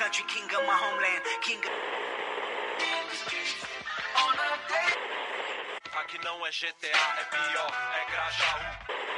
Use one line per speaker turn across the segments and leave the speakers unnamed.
country, king of my homeland, king of...
Aqui não é GTA, é pior, é Grajaú.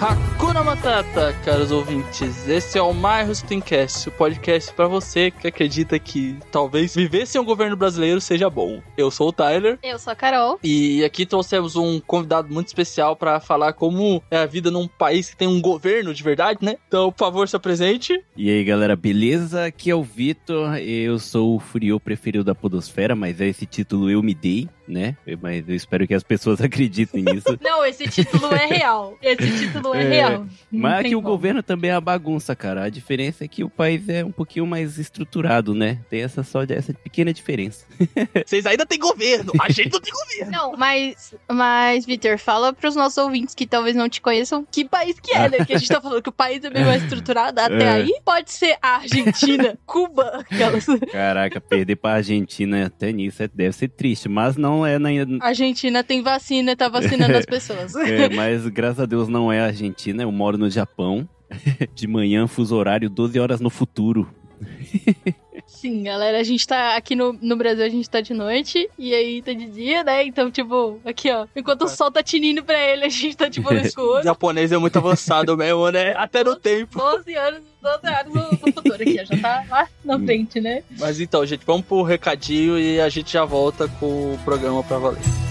Hakuna Matata, caros ouvintes. Esse é o My Hostingcast, o podcast pra você que acredita que talvez viver sem um governo brasileiro seja bom. Eu sou o Tyler.
Eu sou a Carol.
E aqui trouxemos um convidado muito especial pra falar como é a vida num país que tem um governo de verdade, né? Então, por favor, se apresente.
E aí galera, beleza? Aqui é o Vitor, eu sou o Furiô preferido da Podosfera, mas esse título eu me dei, né? Mas eu espero que as pessoas acreditem nisso.
Não, esse título é real. Esse título é,
É,
real. Não
Mas
tem
aqui o
como.
governo também é uma bagunça, cara. A diferença é que o país é um pouquinho mais estruturado, né? Tem essa só essa pequena diferença.
Vocês ainda têm governo, a gente não tem governo.
Não, mas, mas Vitor, fala pros nossos ouvintes que talvez não te conheçam que país que é, né? Porque a gente tá falando que o país é bem mais estruturado. Até
É.
aí pode ser a Argentina, Cuba, aquelas.
Caraca, perder pra Argentina até nisso é- deve ser triste, mas não é na.
A Argentina tem vacina, tá vacinando as pessoas.
É, mas graças a Deus não é a Argentina, eu moro no Japão. De manhã, fuso horário, 12 horas no futuro.
Sim, galera, a gente tá aqui no, no Brasil, a gente tá de noite e aí tá de dia, né? Então, tipo, aqui ó, enquanto o sol tá tinindo pra ele, a gente tá tipo no
O
escuro.
japonês é muito avançado mesmo, né? Até no tempo.
12 anos, 12 anos no, no futuro aqui, já tá lá na frente, né?
Mas então, gente, vamos pro recadinho e a gente já volta com o programa pra valer.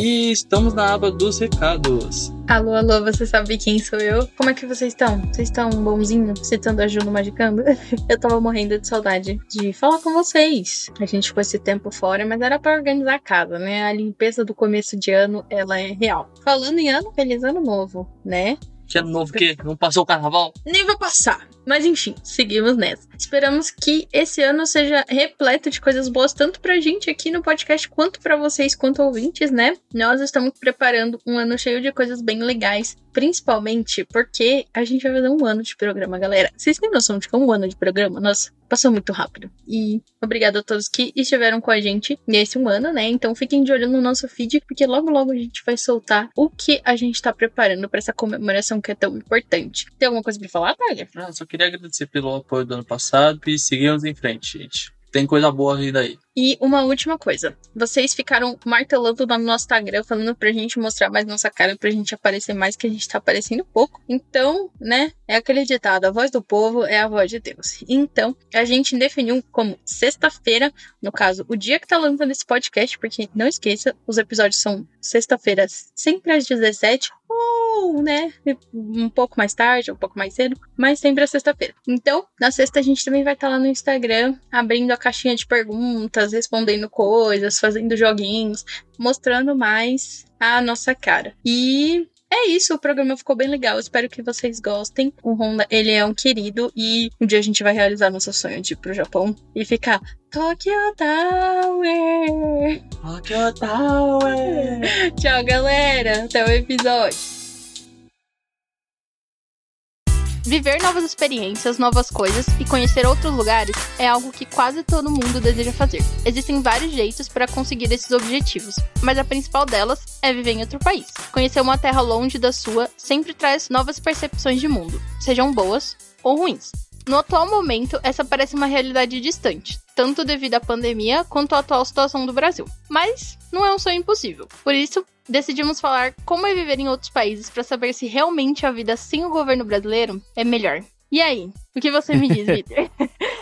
E estamos na aba dos recados.
Alô, alô, você sabe quem sou eu? Como é que vocês estão? Vocês estão bonzinho? Citando a Ju no Magicando? eu tava morrendo de saudade de falar com vocês. A gente ficou esse tempo fora, mas era pra organizar a casa, né? A limpeza do começo de ano, ela é real. Falando em ano, feliz ano novo, né?
Que ano novo que não passou o carnaval?
nem vai passar. Mas enfim, seguimos nessa. Esperamos que esse ano seja repleto de coisas boas, tanto pra gente aqui no podcast, quanto pra vocês, quanto ouvintes, né? Nós estamos preparando um ano cheio de coisas bem legais, principalmente porque a gente vai fazer um ano de programa, galera. Vocês têm noção de que é um ano de programa? Nossa, passou muito rápido. E obrigado a todos que estiveram com a gente nesse um ano, né? Então fiquem de olho no nosso feed, porque logo logo a gente vai soltar o que a gente tá preparando pra essa comemoração que é tão importante. Tem alguma coisa pra falar, Tyler?
Ah, só queria agradecer pelo apoio do ano passado e seguimos em frente, gente. Tem coisa boa vindo aí.
E uma última coisa. Vocês ficaram martelando no nosso Instagram, falando pra gente mostrar mais nossa cara, pra gente aparecer mais, que a gente tá aparecendo pouco. Então, né, é aquele ditado, a voz do povo é a voz de Deus. Então, a gente definiu como sexta-feira, no caso, o dia que tá lançando esse podcast, porque não esqueça, os episódios são sexta-feiras, sempre às 17 ou, né, um pouco mais tarde, um pouco mais cedo, mas sempre às sexta-feira. Então, na sexta a gente também vai estar lá no Instagram, abrindo a caixinha de perguntas, respondendo coisas, fazendo joguinhos, mostrando mais a nossa cara. E é isso, o programa ficou bem legal. Espero que vocês gostem. O Honda, ele é um querido e um dia a gente vai realizar nosso sonho de ir pro Japão e ficar Tokyo Tower.
Tokyo Tower.
Tchau, galera. Até o episódio. Viver novas experiências, novas coisas e conhecer outros lugares é algo que quase todo mundo deseja fazer. Existem vários jeitos para conseguir esses objetivos, mas a principal delas é viver em outro país. Conhecer uma terra longe da sua sempre traz novas percepções de mundo, sejam boas ou ruins. No atual momento, essa parece uma realidade distante, tanto devido à pandemia quanto à atual situação do Brasil. Mas não é um sonho impossível. Por isso, decidimos falar como é viver em outros países para saber se realmente a vida sem o governo brasileiro é melhor. E aí, o que você me diz, Vitor?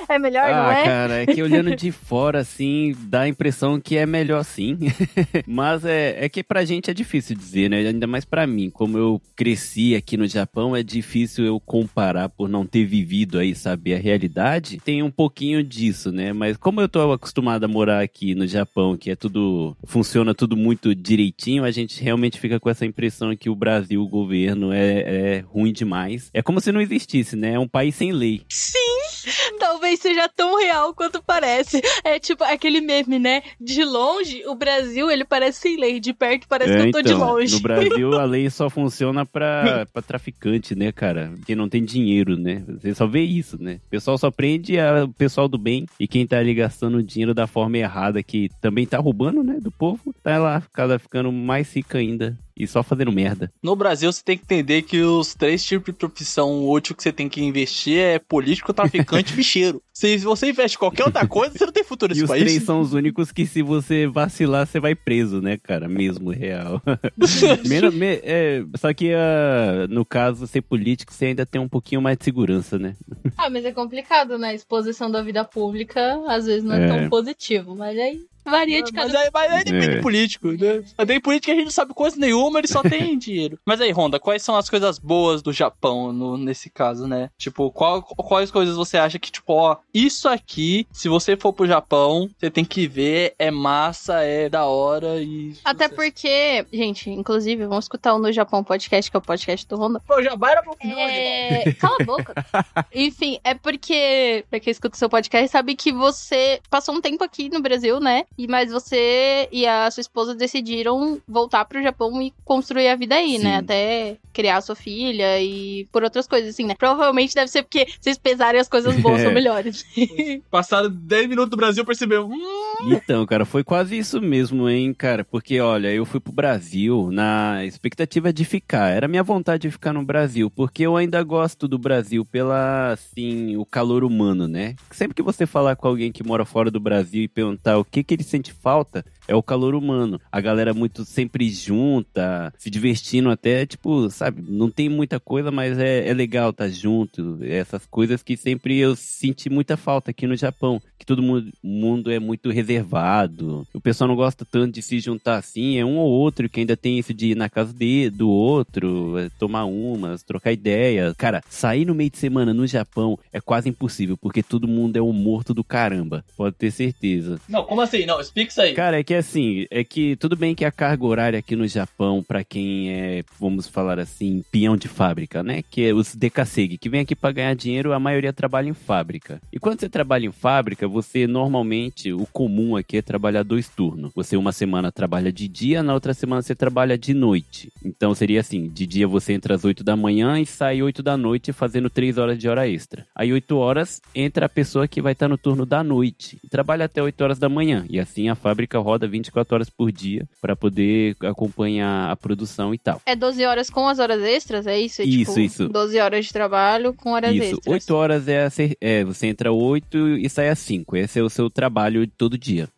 é melhor, não
ah,
é?
cara, é que olhando de fora, assim, dá a impressão que é melhor sim. Mas é, é que pra gente é difícil dizer, né? Ainda mais pra mim. Como eu cresci aqui no Japão, é difícil eu comparar por não ter vivido aí, saber a realidade. Tem um pouquinho disso, né? Mas como eu tô acostumado a morar aqui no Japão, que é tudo. funciona tudo muito direitinho, a gente realmente fica com essa impressão que o Brasil, o governo, é, é ruim demais. É como se não existisse, né? É um país sem lei.
Talvez talvez seja tão real quanto parece. É tipo aquele meme, né? De longe, o Brasil, ele parece sem lei. De perto, parece
É,
que eu tô de
então,
longe.
No Brasil, a lei só funciona pra, pra traficante, né, cara? Quem não tem dinheiro, né? Você só vê isso, né? O pessoal só prende a- o pessoal do bem e quem tá ali gastando o dinheiro da forma errada, que também tá roubando, né, do povo, tá lá, cada ficando mais rica ainda. E só fazendo merda.
No Brasil, você tem que entender que os três tipos de profissão útil que você tem que investir é político, traficante e bicheiro. Se você investe em qualquer outra coisa, você não tem futuro
E
nesse
os
país.
três são os únicos que se você vacilar, você vai preso, né, cara? Mesmo real. Menos, me- é, só que ah, no caso, ser político, você ainda tem um pouquinho mais de segurança, né?
Ah, mas é complicado, né? A exposição da vida pública às vezes não é,
É.
tão positivo, mas aí varia de cada
Mas aí, mas aí depende
É.
do político, né? Mas tem político que a gente não sabe coisa nenhuma, ele só tem dinheiro. Mas aí, Honda, quais são as coisas boas do Japão no- nesse caso, né? Tipo, qual- quais coisas você acha que, tipo, ó, isso aqui, se você for pro Japão, você tem que ver, é massa, é da hora e.
Até
você-
porque, gente, inclusive, vamos escutar o No Japão Podcast, que é o podcast do Honda.
Pô, já vai era pro.
É... Cala a boca. Enfim, é porque, pra quem escuta o seu podcast, sabe que você passou um tempo aqui no Brasil, né? E mas você e a sua esposa decidiram voltar pro Japão e construir a vida aí,
Sim.
né? Até criar a sua filha e por outras coisas, assim, né? Provavelmente deve ser porque vocês pesarem as coisas boas são
É.
melhores.
Passaram 10 minutos do Brasil, percebeu. Hum,
Então, cara, foi quase isso mesmo, hein, cara? Porque, olha, eu fui pro Brasil na expectativa de ficar. Era minha vontade de ficar no Brasil, porque eu ainda gosto do Brasil pela, assim, o calor humano, né? Sempre que você falar com alguém que mora fora do Brasil e perguntar o que que ele sente falta, é o calor humano. A galera muito sempre junta, se divertindo até, tipo, sabe? Não tem muita coisa, mas é, é legal estar junto. Essas coisas que sempre eu senti muita falta aqui no Japão. Que todo mundo, mundo é muito reservado. O pessoal não gosta tanto de se juntar assim. É um ou outro que ainda tem isso de ir na casa de, do outro, é, tomar umas, trocar ideia. Cara, sair no meio de semana no Japão é quase impossível, porque todo mundo é um morto do caramba. Pode ter certeza.
Não, como assim? Não, explica isso aí.
Cara, é que assim, é que tudo bem que a carga horária aqui no Japão, pra quem é, vamos falar assim, peão de fábrica, né? Que é os DKSEG, que vem aqui pra ganhar dinheiro, a maioria trabalha em fábrica. E quando você trabalha em fábrica, você normalmente, o comum aqui é trabalhar dois turnos. Você uma semana trabalha de dia, na outra semana você trabalha de noite. Então seria assim, de dia você entra às 8 da manhã e sai 8 da noite fazendo 3 horas de hora extra. Aí 8 horas entra a pessoa que vai estar no turno da noite e trabalha até 8 horas da manhã. E assim a fábrica roda 24 horas por dia para poder acompanhar a produção e tal.
É 12 horas com as horas extras, é isso? É,
Isso,
tipo,
isso.
12 horas de trabalho com horas
Isso,
extras.
8 horas é, a ser- é, você entra 8 e sai às 5. Esse é o seu trabalho de todo dia.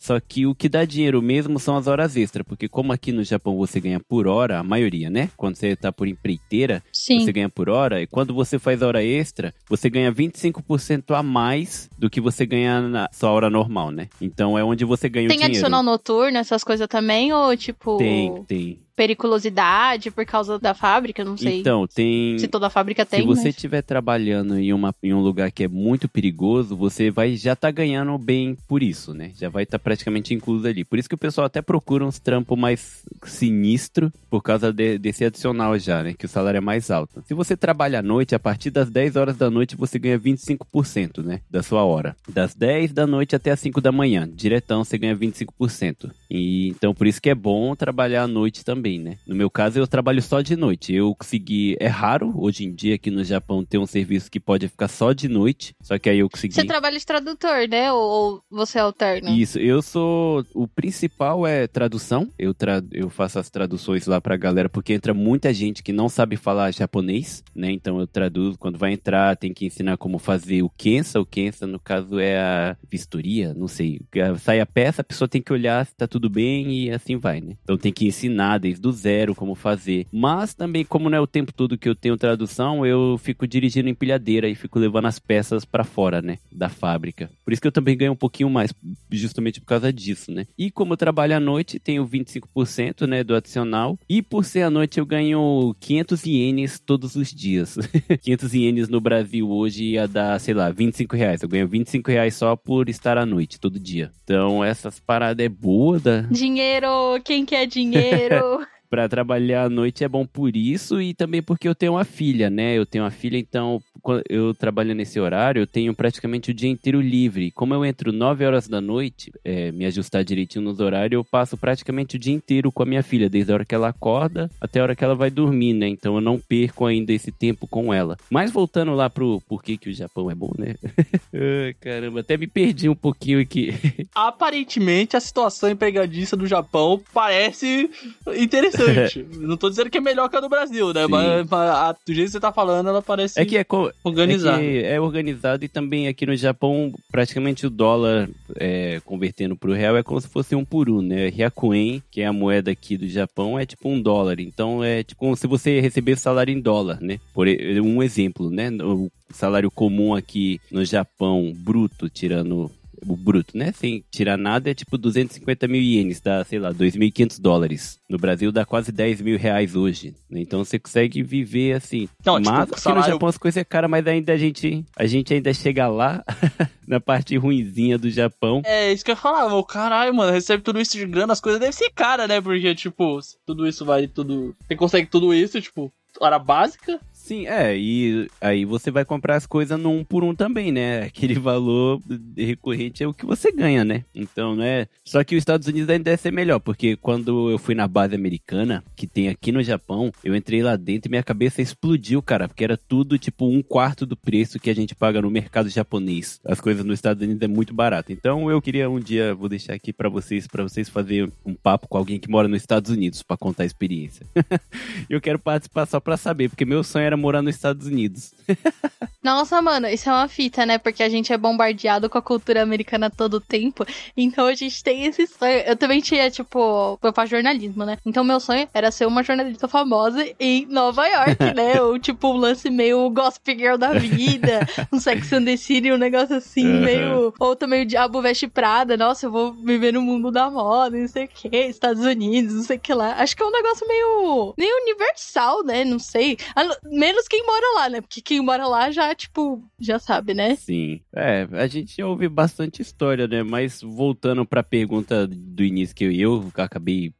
Só que o que dá dinheiro mesmo são as horas extras, porque como aqui no Japão você ganha por hora, a maioria, né? Quando você tá por empreiteira,
Sim.
você ganha por hora, e quando você faz hora extra, você ganha 25% a mais do que você ganha na sua hora normal, né? Então é onde você ganha o
Tem
dinheiro.
adicional noturno, essas coisas também? Ou, tipo,
Tem, tem.
periculosidade por causa da fábrica? Não sei
Então, tem.
se toda fábrica tem,
Se você
mas...
estiver trabalhando em, uma, em um lugar que é muito perigoso, você vai já tá ganhando bem por isso, né? Já vai estar praticamente incluso ali. Por isso que o pessoal até procura uns trampos mais sinistro por causa de- desse adicional já, né? Que o salário é mais alto. Se você trabalha à noite, a partir das 10 horas da noite você ganha 25%, né? Da sua hora. Das 10 da noite até as 5 da manhã, diretão você ganha 25%. E então por isso que é bom trabalhar à noite também, né? No meu caso eu trabalho só de noite. Eu consegui, é raro hoje em dia aqui no Japão ter um serviço que pode ficar só de noite, só que aí eu consegui
Você trabalha de tradutor, né? Ou, ou você alterna?
isso, eu sou. O principal é tradução. Eu, tra... eu faço as traduções lá pra galera, porque entra muita gente que não sabe falar japonês, né? Então eu traduzo. Quando vai entrar, tem que ensinar como fazer o Kensa. O Kensa, no caso, é a vistoria, não sei. Sai a peça, a pessoa tem que olhar se tá tudo bem e assim vai, né? Então tem que ensinar desde o zero como fazer. Mas também, como não é o tempo todo que eu tenho tradução, eu fico dirigindo empilhadeira e fico levando as peças pra fora, né? Da fábrica. Por isso que eu também ganho um pouquinho mais, justamente por causa disso, né? E como eu trabalho à noite, tenho 25%, né, do adicional. E por ser à noite, eu ganho 500 ienes todos os dias. 500 ienes no Brasil hoje ia dar, sei lá, 25 reais. Eu ganho 25 reais só por estar à noite, todo dia. Então, essas paradas é boa da...
Dinheiro! Quem quer dinheiro?
Pra trabalhar à noite é bom por isso e também porque eu tenho uma filha, né? Eu tenho uma filha, então eu trabalho nesse horário, eu tenho praticamente o dia inteiro livre. Como eu entro 9 horas da noite, é, me ajustar direitinho nos horários, eu passo praticamente o dia inteiro com a minha filha, desde a hora que ela acorda até a hora que ela vai dormir, né? Então eu não perco ainda esse tempo com ela. Mas voltando lá pro porquê que o Japão é bom, né? Ai, caramba, até me perdi um pouquinho aqui.
Aparentemente, a situação empregadista do Japão parece interessante. Não tô dizendo que é melhor que a do Brasil, né?
Sim.
Mas, a- do jeito que você tá falando, ela parece
É que é,
organizada.
É, é organizado e também aqui no Japão, praticamente o dólar é, convertendo pro real é como se fosse um por um, né? Ryakuen, que é a moeda aqui do Japão, é tipo um dólar. Então é tipo como se você recebesse salário em dólar, né? Por um exemplo, né? O salário comum aqui no Japão, bruto, tirando o bruto, né? Sem tirar nada, é tipo 250 mil ienes, dá, sei lá, 2.500 dólares. No Brasil dá quase 10 mil reais hoje. né? Então você consegue viver assim.
Não, tipo,
mas aqui
salário-
no Japão as coisas é cara, mas ainda a gente, a gente ainda chega lá na parte ruinzinha do Japão.
É, isso que eu falar, meu caralho, mano, recebe tudo isso de grana, as coisas devem ser cara, né? Porque, tipo, tudo isso vai tudo. Você consegue tudo isso, tipo, hora básica.
Sim, é, e aí você vai comprar as coisas no um por um também, né? Aquele valor recorrente é o que você ganha, né? Então, né? Só que os Estados Unidos ainda deve ser melhor, porque quando eu fui na base americana, que tem aqui no Japão, eu entrei lá dentro e minha cabeça explodiu, cara, porque era tudo tipo um quarto do preço que a gente paga no mercado japonês. As coisas nos Estados Unidos é muito barato. Então, eu queria um dia, vou deixar aqui pra vocês, para vocês fazerem um papo com alguém que mora nos Estados Unidos pra contar a experiência. eu quero participar só pra saber, porque meu sonho era morar nos Estados Unidos.
Nossa, mano, isso é uma fita, né? Porque a gente é bombardeado com a cultura americana todo tempo. Então a gente tem esse sonho. Eu também tinha, tipo, foi pra jornalismo, né? Então meu sonho era ser uma jornalista famosa em Nova York, né? Ou tipo um lance meio Gossip Girl da vida, um Sex and the City, um negócio assim,
Uhum.
meio. Ou também o Diabo Veste Prada. Nossa, eu vou viver no mundo da moda, não sei o que, Estados Unidos, não sei o que lá. Acho que é um negócio meio. meio universal, né? Não sei. Não- Menos quem mora lá, né? Porque quem mora lá já, tipo, já sabe, né?
Sim. É, a gente ouve bastante história, né? Mas voltando pra pergunta do início que eu, eu acabei.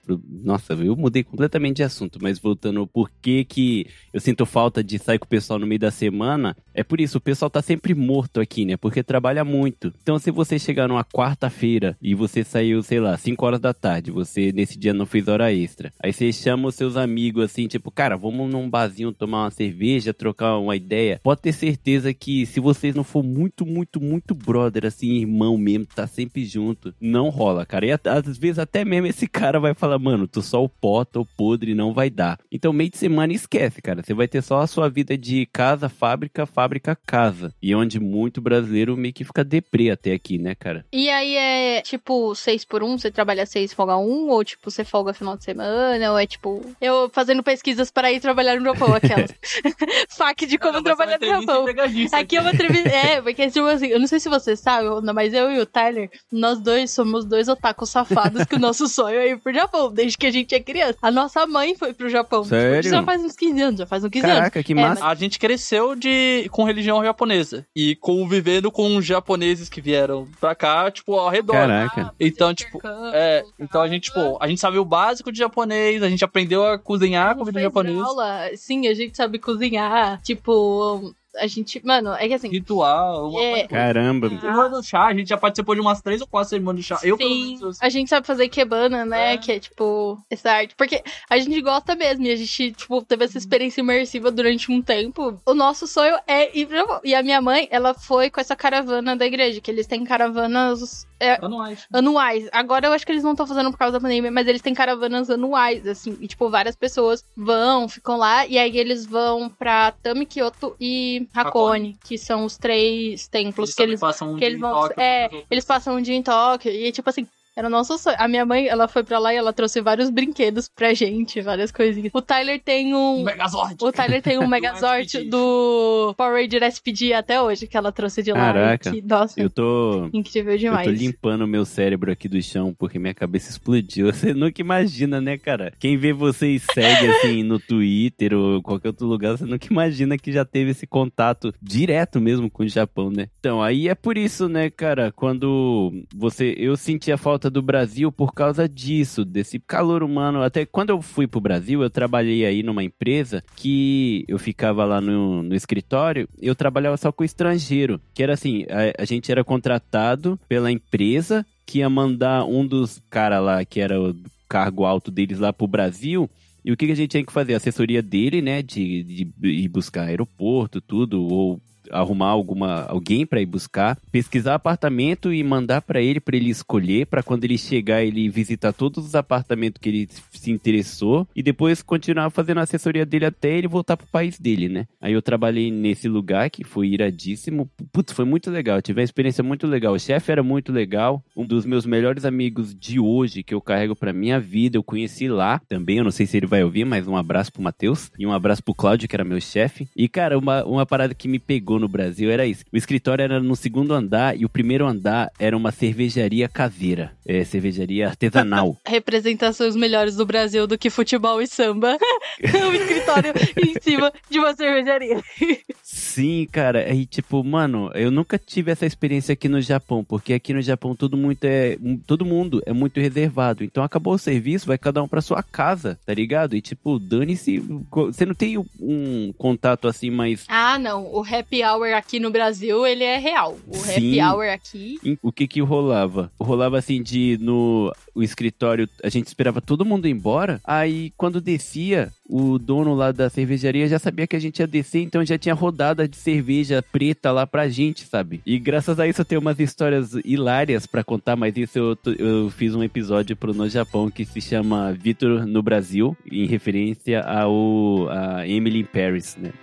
Nossa, eu mudei completamente de assunto, mas voltando por que que eu sinto falta de sair com o pessoal no meio da semana, é por isso, o pessoal tá sempre morto aqui, né? Porque trabalha muito. Então, se você chegar numa quarta-feira e você saiu, sei lá, 5 horas da tarde, você nesse dia não fez hora extra, aí você chama os seus amigos assim, tipo, cara, vamos num barzinho tomar uma cerveja, trocar uma ideia. Pode ter certeza que se vocês não for muito, muito, muito brother, assim, irmão mesmo, tá sempre junto, não rola, cara. E às vezes até mesmo esse cara vai falar, mano, tu só o pó, tô podre, não vai dar. Então, meio de semana esquece, cara. Você vai ter só a sua vida de casa, fábrica, fábrica, casa. E onde muito brasileiro meio que fica deprê até aqui, né, cara?
E aí é tipo seis por um, você trabalha seis, folga um, ou tipo, você folga final de semana, ou é tipo, eu fazendo pesquisas para ir trabalhar no Japão, aquelas. Fac de como
Não,
trabalhar no Japão. Aqui é uma entrevista. É, porque tipo assim, eu não sei se você sabe, mas eu e o Tyler, nós dois somos dois otakus safados que o nosso sonho é ir pro Japão, desde que a gente é criança. A nossa mãe foi pro Japão. Tipo,
Sério?
já faz uns 15 anos, já faz uns 15 anos.
Caraca, que
É,
massa.
A gente cresceu de com religião japonesa e convivendo com japoneses que vieram pra cá, tipo, ao redor.
Caraca.
Então, tipo, é, então a gente, tipo, a gente sabe o básico de japonês, a gente aprendeu a cozinhar comida japonesa,
aula. Sim, a gente sabe cozinhar. Tipo, a gente. Mano, é que assim.
ritual, uma
É.
Caramba.
Cerimônia do chá, a gente já participou de umas três ou quatro cerimônias de chá. Eu, pelo
Sim,
menos,
a gente sabe fazer kebana, né?
É.
Que é tipo essa arte. Porque a gente gosta mesmo e a gente, tipo, teve essa experiência imersiva durante um tempo. O nosso sonho é ir Japão. E a minha mãe, ela foi com essa caravana da igreja, que eles têm caravanas é,
anuais.
anuais. Agora eu acho que eles não estão fazendo por causa da pandemia, mas eles têm caravanas anuais, assim. E, tipo, várias pessoas vão, ficam lá, e aí eles vão pra Tami, Kyoto e Hakone, que são os três templos que eles
passam um
que
dia
eles
em
vão.
Tóquio,
é, eles passam um dia em Tóquio. E, tipo assim, era o nosso sonho. A minha mãe, ela foi pra lá e ela trouxe vários brinquedos pra gente, várias coisinhas. O Tyler tem um.
Megazord.
O Tyler tem um Megazord do Power Ranger SPD até hoje, que ela trouxe de lá.
Caraca.
Que, nossa,
Eu tô.
incrível
Eu
demais.
tô limpando o meu cérebro aqui do chão porque minha cabeça explodiu. Você nunca imagina, né, cara? Quem vê vocês segue assim no Twitter ou qualquer outro lugar, você nunca imagina que já teve esse contato direto mesmo com o Japão, né? Então, aí é por isso, né, cara, quando você. Eu senti a falta volta do Brasil por causa disso, desse calor humano. Até quando eu fui pro Brasil, eu trabalhei aí numa empresa que eu ficava lá no, no escritório, eu trabalhava só com estrangeiro, que era assim, a, a gente era contratado pela empresa que ia mandar um dos caras lá, que era o cargo alto deles lá pro Brasil, e o que, a gente tinha que fazer? A assessoria dele, né? De, de ir buscar aeroporto, tudo, ou arrumar alguma alguém para ir buscar, pesquisar apartamento e mandar para ele para ele escolher, para quando ele chegar ele visitar todos os apartamentos que ele se interessou e depois continuar fazendo a assessoria dele até ele voltar pro país dele, né? Aí eu trabalhei nesse lugar que foi iradíssimo. Putz, foi muito legal. tive uma experiência muito legal. O chefe era muito legal. Um dos meus melhores amigos de hoje que eu carrego para minha vida, eu conheci lá também. Eu não sei se ele vai ouvir, mas um abraço pro Matheus e um abraço pro Cláudio, que era meu chefe. E cara, uma, uma parada que me pegou no Brasil era isso. O escritório era no segundo andar e o primeiro andar era uma cervejaria caseira. É, cervejaria artesanal.
Representações melhores do Brasil do que futebol e samba. o escritório em cima de uma cervejaria.
Sim, cara. Aí, tipo, mano, eu nunca tive essa experiência aqui no Japão, porque aqui no Japão todo muito é. Todo mundo é muito reservado. Então acabou o serviço, vai cada um pra sua casa, tá ligado? E, tipo, dane-se. Você não tem um contato assim mais.
Ah, não. O happy hour aqui no Brasil, ele é real. O
Sim.
happy hour aqui.
O que que rolava? Rolava assim de no o escritório, a gente esperava todo mundo ir embora. Aí quando descia, o dono lá da cervejaria já sabia que a gente ia descer, então já tinha rodada de cerveja preta lá pra gente, sabe? E graças a isso eu tenho umas histórias hilárias pra contar, mas isso eu, eu fiz um episódio pro No Japão que se chama Vitor no Brasil, em referência ao a Emily in Paris, né?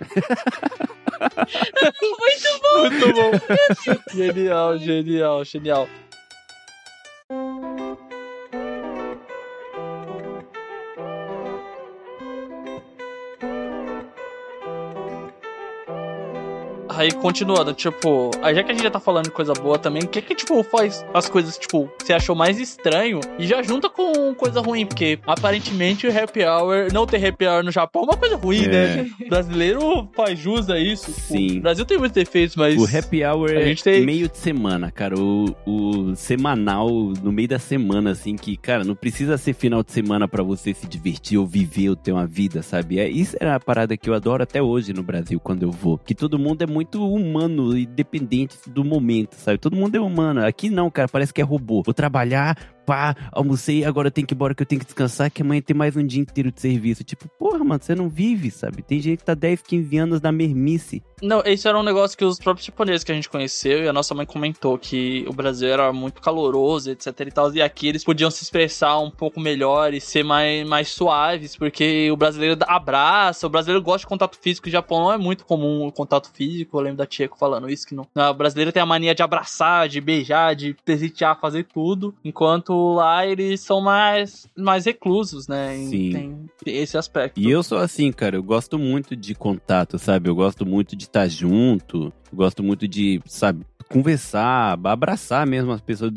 Muito bom.
Muito bom. genial, genial, genial. Aí continuando, tipo, aí já que a gente já tá falando de coisa boa também, o que que, tipo, faz as coisas, tipo, você achou mais estranho e já junta com coisa ruim, porque aparentemente o happy hour, não ter happy hour no Japão é uma coisa ruim,
É.
né? O brasileiro faz jus a isso. tipo,
Sim.
o Brasil tem muitos defeitos, mas.
O happy hour
A
é
gente tem-
meio de semana, cara. O, o semanal, no meio da semana, assim, que, cara, não precisa ser final de semana pra você se divertir ou viver ou ter uma vida, sabe? É, isso é a parada que eu adoro até hoje no Brasil, quando eu vou. Que todo mundo é muito humano e dependente do momento, sabe? Todo mundo é humano. Aqui não, cara, parece que é robô. Vou trabalhar, pá, almocei, agora tenho que ir embora que eu tenho que descansar, que amanhã tem mais um dia inteiro de serviço. Tipo, porra, mano, você não vive, sabe? Tem gente que tá 10, 15 anos na mermice.
Não, isso era um negócio que os próprios japoneses que a gente conheceu e a nossa mãe comentou que o Brasil era muito caloroso, etc e tal, e aqui eles podiam se expressar um pouco melhor e ser mais, mais suaves, porque o brasileiro abraça, o brasileiro gosta de contato físico, o Japão não é muito comum o contato físico, eu lembro da Tcheco falando isso, que não, o brasileiro tem a mania de abraçar, de beijar, de presentear, fazer tudo, enquanto lá eles são mais, mais reclusos, né,
Sim.
tem, esse aspecto.
E eu sou assim, cara, eu gosto muito de contato, sabe? Eu gosto muito de estar junto, gosto muito de, sabe, conversar, abraçar mesmo as pessoas,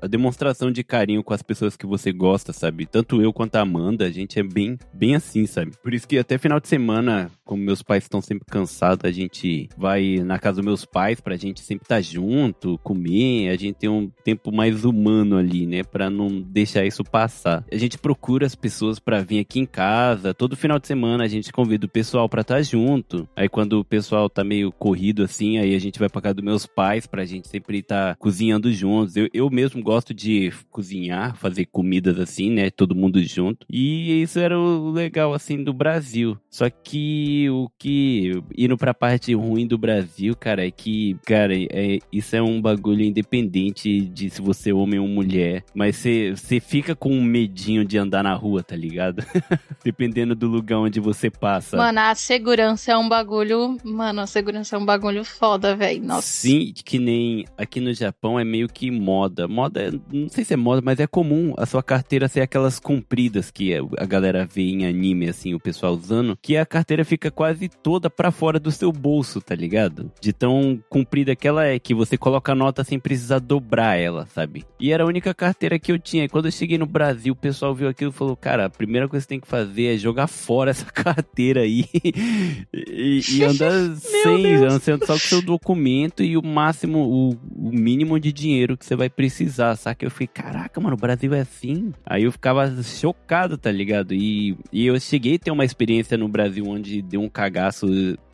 a demonstração de carinho com as pessoas que você gosta, sabe? Tanto eu quanto a Amanda, a gente é bem, bem assim, sabe? Por isso que até final de semana, como meus pais estão sempre cansados, a gente vai na casa dos meus pais pra gente sempre estar junto, comer, a gente tem um tempo mais humano ali, né? Pra não deixar isso passar. A gente procura as pessoas pra vir aqui em casa, todo final de semana a gente convida o pessoal pra estar junto. Aí quando o pessoal tá meio corrido assim, aí a gente vai pra casa dos meus pais pra gente sempre estar cozinhando juntos. Eu, eu mesmo gosto de cozinhar, fazer comidas assim, né? Todo mundo junto. E isso era o legal assim do Brasil. Só que o que indo pra parte ruim do Brasil, cara, é que, cara, é, isso é um bagulho independente de se você é homem ou mulher, mas você você fica com um medinho de andar na rua, tá ligado? Dependendo do lugar onde você passa.
Mano, a segurança é um bagulho. Mano, a segurança é um bagulho foda, velho. Nossa.
Sim, que nem aqui no Japão é meio que moda. Moda, não sei se é moda, mas é comum a sua carteira ser aquelas compridas que a galera vê em anime, assim, o pessoal usando, que a carteira fica quase toda pra fora do seu bolso, tá ligado? De tão comprida que ela é, que você coloca a nota sem precisar dobrar ela, sabe? E era a única carteira que eu tinha. E quando eu cheguei no Brasil, o pessoal viu aquilo e falou: Cara, a primeira coisa que você tem que fazer é jogar fora essa carteira aí e, e andar sem, andar só com seu documento e o máximo, o, o mínimo de dinheiro que você vai precisar, saca? Eu fiquei, caraca, mano, o Brasil é assim? Aí eu ficava chocado, tá ligado? E, e eu cheguei a ter uma experiência no Brasil onde deu um cagaço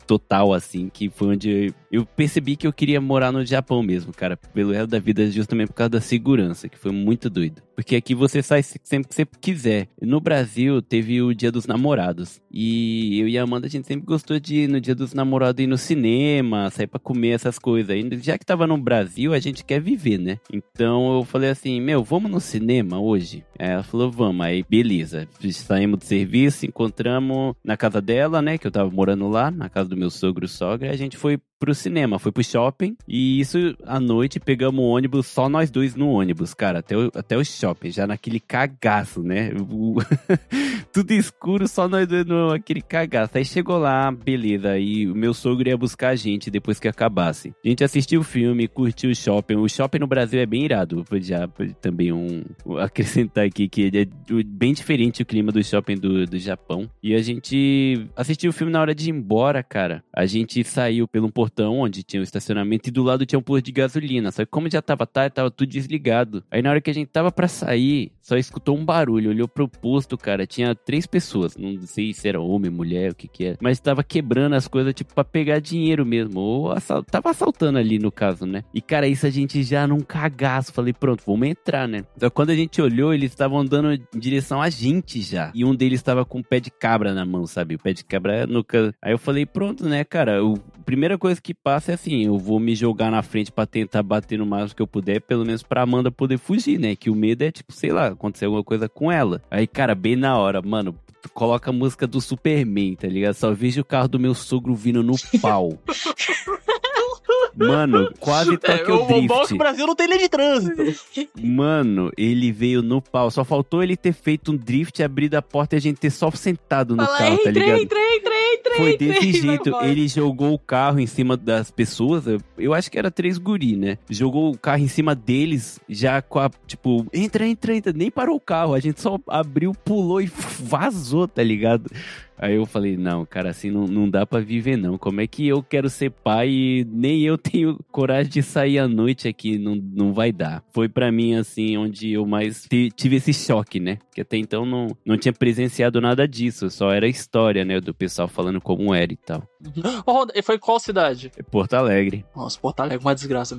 total, assim, que foi onde eu percebi que eu queria morar no Japão mesmo, cara, pelo resto da vida, justamente por causa da segurança, que foi muito doido. Porque aqui você sai sempre que você quiser. No Brasil, teve o Dia dos Namorados. E eu e a Amanda, a gente sempre gostou de ir no Dia dos Namorados ir no cinema, sair pra comer essas coisas. E já que tava no Brasil, a gente quer viver, né? Então eu falei assim, meu, vamos no cinema hoje? Aí ela falou, vamos. Aí, beleza. Saímos do serviço, encontramos na casa dela, né? Que eu tava morando lá, na casa do meu sogro e sogra. A gente foi pro cinema, foi pro shopping. E isso à noite pegamos o ônibus, só nós dois no ônibus, cara, até o, até o shopping, já naquele cagaço, né? O- Tudo escuro, só nós dois no aquele cagaço. Aí chegou lá, beleza. E o meu sogro ia buscar a gente depois que acabasse. A gente assistiu o filme, curtiu o shopping. O shopping no Brasil é bem irado. Já também um acrescentar aqui que ele é bem diferente o clima do shopping do, do Japão. E a gente assistiu o filme na hora de ir embora, cara. A gente saiu pelo portão onde tinha o estacionamento e do lado tinha um posto de gasolina. Só que como já tava tarde, tava tudo desligado. Aí na hora que a gente tava pra sair, só escutou um barulho, olhou pro posto, cara, tinha três pessoas, não sei se era homem, mulher, o que que é, mas tava quebrando as coisas, tipo, pra pegar dinheiro mesmo, ou tava assaltando ali no caso, né? E cara, isso a gente já num cagaço, falei, pronto, vamos entrar, né? Só que quando a gente olhou, eles estavam andando em direção a gente já, e um deles tava com um pé de cabra na mão, sabe? O pé de cabra é no... ca- Aí eu falei, pronto, né, cara, o... primeira coisa que passa é assim, eu vou me jogar na frente pra tentar bater no máximo que eu puder, pelo menos pra Amanda poder fugir, né? Que o medo é, tipo, sei lá, acontecer alguma coisa com ela. Aí, cara, bem na hora, mano, tu coloca a música do Superman, tá ligado? Só vejo o carro do meu sogro vindo no pau. Mano, quase
É,
toque
o,
o
o bom é que
drift.
o Brasil não tem lei de trânsito.
Mano, ele veio no pau. Só faltou ele ter feito um drift, abrir a porta e a gente ter só sentado no
Fala,
carro, tá
entrei,
ligado?
entrei, entrei, entrei.
Foi desse jeito. Ele jogou o carro em cima das pessoas. eu- Eu acho que era três guri, né? Jogou o carro em cima deles, já com a. Tipo, entra, entra, entra. Nem parou o carro. A gente só abriu, pulou e vazou, tá ligado? Aí eu falei, não, cara, assim não, não dá pra viver, não. Como é que eu quero ser pai e nem eu tenho coragem de sair à noite aqui? Não, não vai dar. Foi pra mim, assim, onde eu mais ti- tive esse choque, né? Que até então não, não tinha presenciado nada disso. Só era história, né? Do pessoal falando como era e tal.
E foi qual cidade?
É Porto Alegre.
Nossa, Porto Alegre, é uma desgraça.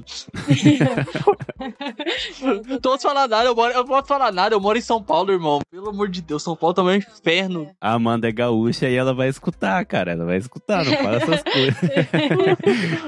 Tô posso falar nada, eu, moro, eu não posso falar nada, eu moro em São Paulo, irmão. Pelo amor de Deus, São Paulo também é um inferno.
A Amanda é gaúcha e ela vai escutar, cara. Ela vai escutar, não fala essas coisas.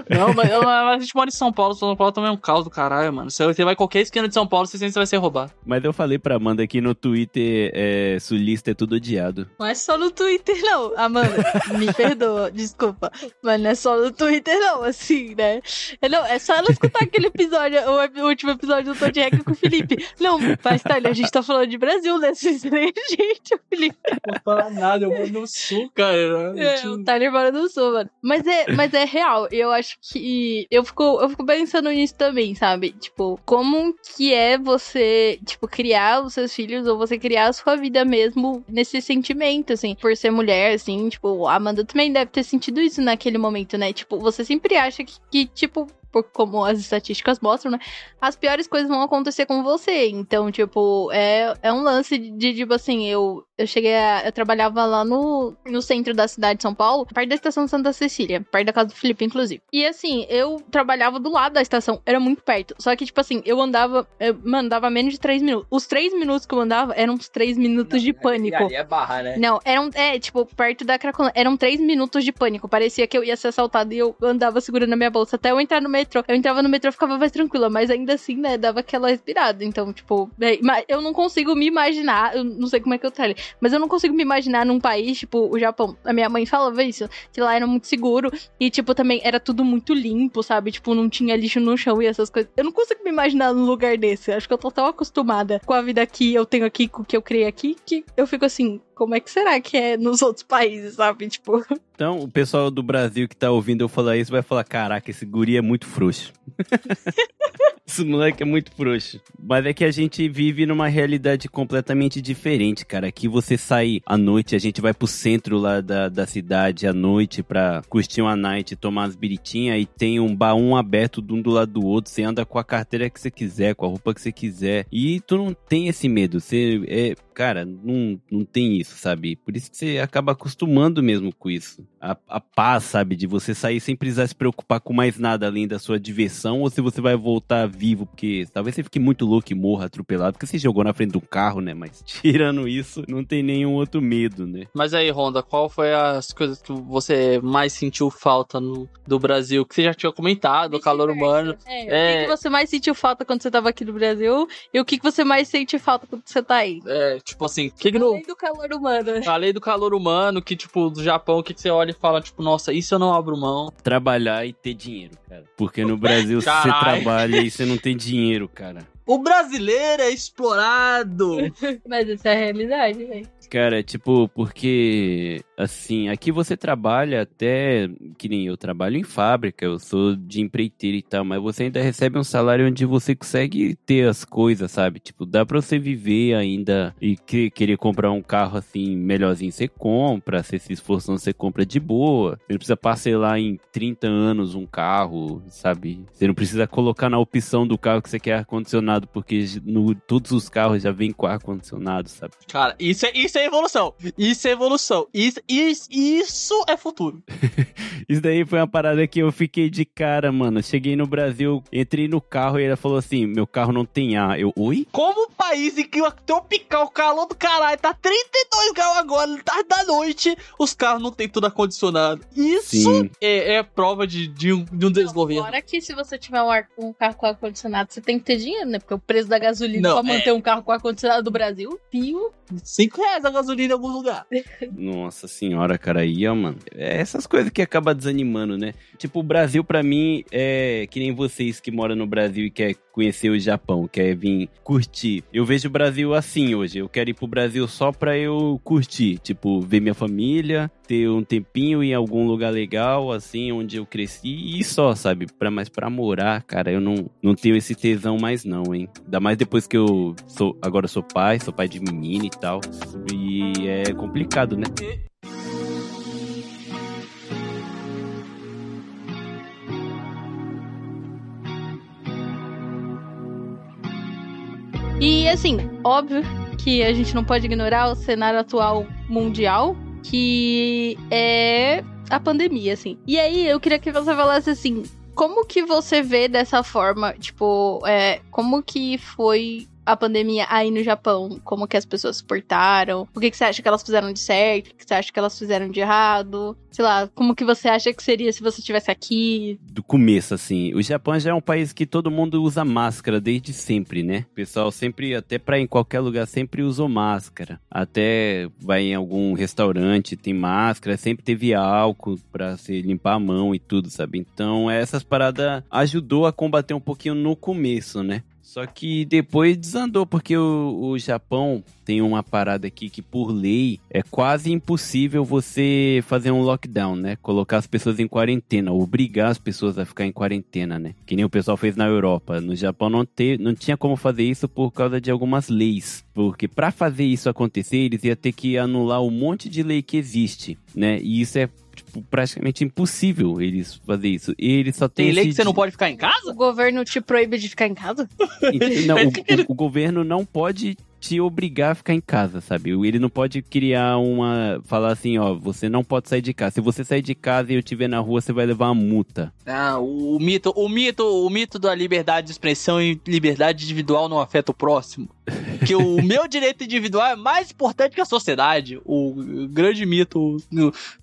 Não, mas, mas a gente mora em São Paulo, São Paulo também é um caos do caralho, mano. Se você vai qualquer esquina de São Paulo, você sente que você vai ser roubado.
Mas eu falei pra Amanda que no Twitter é, sulista é tudo odiado.
Não é só no Twitter, não. Amanda, me perdoa, desculpa. Mas não é só no Twitter, não, assim, né? É, Não, é só ela escutar aquele episódio, o, último episódio do Tô de Regra com o Felipe. Não, mas tá, a gente tá falando de Brasil, né? Vocês gente, o Felipe.
Não fala nada, eu no sul, cara.
É, o Tyler mora no sul, mano. Mas é, mas é real. Eu acho que. Eu fico, eu fico pensando nisso também, sabe? Tipo, como que é você, tipo, criar os seus filhos ou você criar a sua vida mesmo nesse sentimento, assim, por ser mulher, assim, tipo, a Amanda também deve ter sentido isso naquele momento, né? Tipo, você sempre acha que, que tipo. Como as estatísticas mostram, né? As piores coisas vão acontecer com você. Então, tipo, é, é um lance de, tipo assim, eu, eu cheguei a. Eu trabalhava lá no, no centro da cidade de São Paulo, perto da estação Santa Cecília, perto da casa do Felipe, inclusive. E assim, eu trabalhava do lado da estação, era muito perto. Só que, tipo assim, eu andava. Eu, mano, dava menos de três minutos. Os três minutos que eu andava eram uns três minutos de pânico.
é barra, né?
Não, eram, é, tipo, perto da Cracolândia. Eram três minutos de pânico. Parecia que eu ia ser assaltada e eu andava segurando a minha bolsa até eu entrar no metrô. Eu entrava no metrô e ficava mais tranquila, mas ainda assim, né, dava aquela respirada. Então, tipo, é, mas eu não consigo me imaginar, eu não sei como é que eu trabalho, mas eu não consigo me imaginar num país, tipo, o Japão. A minha mãe falava isso, que lá era muito seguro e, tipo, também era tudo muito limpo, sabe? Tipo, não tinha lixo no chão e essas coisas. Eu não consigo me imaginar num lugar desse. Acho que eu tô tão acostumada com a vida que eu tenho aqui, com o que eu criei aqui, que eu fico assim, como é que será que é nos outros países, sabe? Tipo,
Então, o pessoal do Brasil que tá ouvindo eu falar isso vai falar: caraca, esse guri é muito frouxo. Esse moleque é muito frouxo. Mas é que a gente vive numa realidade completamente diferente, cara. Aqui você sai à noite, a gente vai pro centro lá da, da cidade à noite pra curtir uma night, tomar umas biritinhas e tem um baú aberto de um do lado do outro. Você anda com a carteira que você quiser, com a roupa que você quiser. E tu não tem esse medo. Você é, cara, não, não tem isso, sabe? Por isso que você acaba acostumando mesmo com isso. A, a paz, sabe? De você sair sem precisar se preocupar com mais nada além da sua diversão ou se você vai voltar vivo, porque talvez você fique muito louco e morra atropelado, porque você jogou na frente do carro, né? Mas tirando isso, não tem nenhum outro medo, né?
Mas aí, Ronda, qual foi as coisas que você mais sentiu falta no, do Brasil? Que você já tinha comentado, o calor humano.
É,
É.
O que, que você mais sentiu falta quando você tava aqui no Brasil? E o que, que você mais sente falta quando você tá aí?
É, tipo assim, que que no,
Além do calor humano.
Falei do calor humano, que, tipo, do Japão, que, que você olha e fala, tipo, nossa, isso eu não abro mão.
Trabalhar e ter dinheiro, cara. Porque no Brasil você trabalha e você não tem dinheiro, cara.
O brasileiro é explorado.
Mas essa é a realidade, velho.
Cara, tipo, porque assim, aqui você trabalha até que nem eu trabalho em fábrica, eu sou de empreiteiro e tal, mas você ainda recebe um salário onde você consegue ter as coisas, sabe? Tipo, dá pra você viver ainda e que- querer comprar um carro assim melhorzinho, você compra, você se esforçando, você compra de boa. Você não precisa parcelar em 30 anos um carro, sabe? Você não precisa colocar na opção do carro que você quer ar-condicionado, porque no, todos os carros já vêm com ar-condicionado, sabe?
Cara, isso é, isso é evolução. Isso é evolução. Isso, isso, isso é futuro.
Isso daí foi uma parada que eu fiquei de cara, mano. Cheguei no Brasil, entrei no carro e ela falou assim: meu carro não tem ar. Eu, oi?
Como um país em que o tropical, calor do caralho, tá 32 graus agora, tarde da noite, os carros não tem tudo acondicionado. Isso é, é prova de, de um, de um desgoverno.
Fora que se você tiver um, ar- um carro com ar-condicionado, você tem que ter dinheiro, né? Porque o preço da gasolina
Não,
pra manter um carro com ar-condicionado do Brasil, pio.
5 reais a gasolina em algum lugar.
Nossa senhora, cara, aí, ó, mano. É essas coisas que acaba desanimando, né? Tipo, o Brasil, pra mim, é que nem vocês que moram no Brasil e quer conhecer o Japão, quer vir curtir. Eu vejo o Brasil assim hoje. Eu quero ir pro Brasil só pra eu curtir. Tipo, ver minha família, ter um tempinho em algum lugar legal, assim, onde eu cresci e só, sabe? Pra, mas pra morar, cara, eu não, não tenho esse tesão mais não, hein? Ainda mais depois que eu sou, agora sou pai, sou pai de menina e tal. E é complicado, né?
E assim, óbvio que a gente não pode ignorar o cenário atual mundial, que é a pandemia, assim. E aí eu queria que você falasse assim. Como que você vê dessa forma, tipo, é, como que foi a pandemia aí no Japão? Como que as pessoas suportaram? O que, que você acha que elas fizeram de certo? O que você acha que elas fizeram de errado? Sei lá, como que você acha que seria se você estivesse aqui?
do começo, assim. O Japão já é um país que todo mundo usa máscara desde sempre, né? O pessoal sempre, até pra ir em qualquer lugar, sempre usou máscara. Até vai em algum restaurante, tem máscara, sempre teve álcool pra se limpar a mão e tudo, sabe? Então, essas paradas ajudou a combater um pouquinho no começo, né? Só que depois desandou, porque o, o Japão tem uma parada aqui que, por lei, é quase impossível você fazer um lockdown, né? Colocar as pessoas em quarentena, obrigar as pessoas a ficar em quarentena, né? Que nem o pessoal fez na Europa. No Japão não, te, não tinha como fazer isso por causa de algumas leis. Porque para fazer isso acontecer, eles iam ter que anular um monte de lei que existe, né? E isso é praticamente impossível eles fazer isso. E eles só
Tem
têm
lei que você não pode ficar em casa?
O governo te proíbe de ficar em casa?
Não, o, o- o governo não pode te obrigar a ficar em casa, sabe? Ele não pode criar uma. falar assim, ó, você não pode sair de casa. Se você sair de casa e eu te ver na rua, você vai levar uma multa.
Ah, o, o mito, o mito, o mito da liberdade de expressão e liberdade individual não afeta o próximo. Que o meu direito individual é mais importante que a sociedade. O grande mito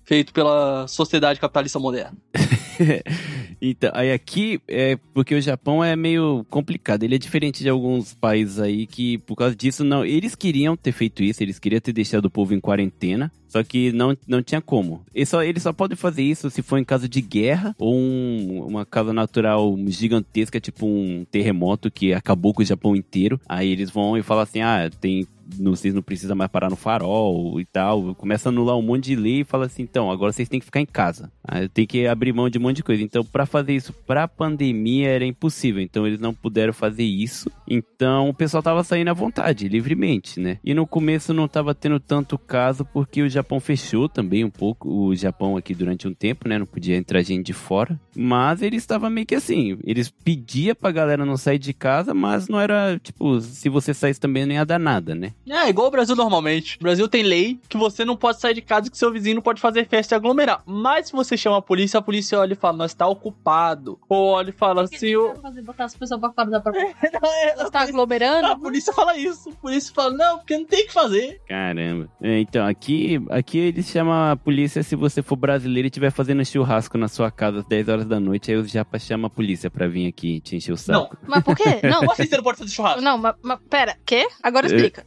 feito pela sociedade capitalista moderna.
Então, aí aqui é porque o Japão é meio complicado. Ele é diferente de alguns países aí que, por causa disso, não. Eles queriam ter feito isso, eles queriam ter deixado o povo em quarentena. Só que não, não tinha como. Eles só, eles só podem fazer isso se for em caso de guerra ou um- uma causa natural gigantesca, tipo um terremoto que acabou com o Japão inteiro. Aí eles vão e falam assim: ah, tem vocês não precisam mais parar no farol e tal. Começa a anular um monte de lei e fala assim, então, agora vocês têm que ficar em casa. Tem que abrir mão de um monte de coisa. Então, para fazer isso pra pandemia era impossível. Então, eles não puderam fazer isso. Então, o pessoal tava saindo à vontade, livremente, né? E no começo não tava tendo tanto caso porque o Japão fechou também um pouco o Japão aqui durante um tempo, né? Não podia entrar gente de fora. Mas eles estavam meio que assim, eles pediam pra galera não sair de casa, mas não era, tipo, se você saísse também não ia dar nada, né?
É, igual o Brasil normalmente. O Brasil tem lei que você não pode sair de casa e que seu vizinho não pode fazer festa e aglomerar. Mas se você chama a polícia, a polícia olha e fala, nós tá ocupado. Ou olha e fala assim, o...
fazer botar as pessoas pra fora da própria.
Não, é,
Tá aglomerando?
a polícia fala isso. A polícia fala, não, porque não tem o que fazer.
Caramba. É, então, aqui, aqui eles chamam a polícia se você for brasileiro e estiver fazendo churrasco na sua casa às 10 horas da noite, aí os japas chamam a polícia pra vir aqui te encher o saco.
Mas por quê? Não,
Como assim você não pode fazer churrasco?
não, mas, mas pera, quê? Agora explica.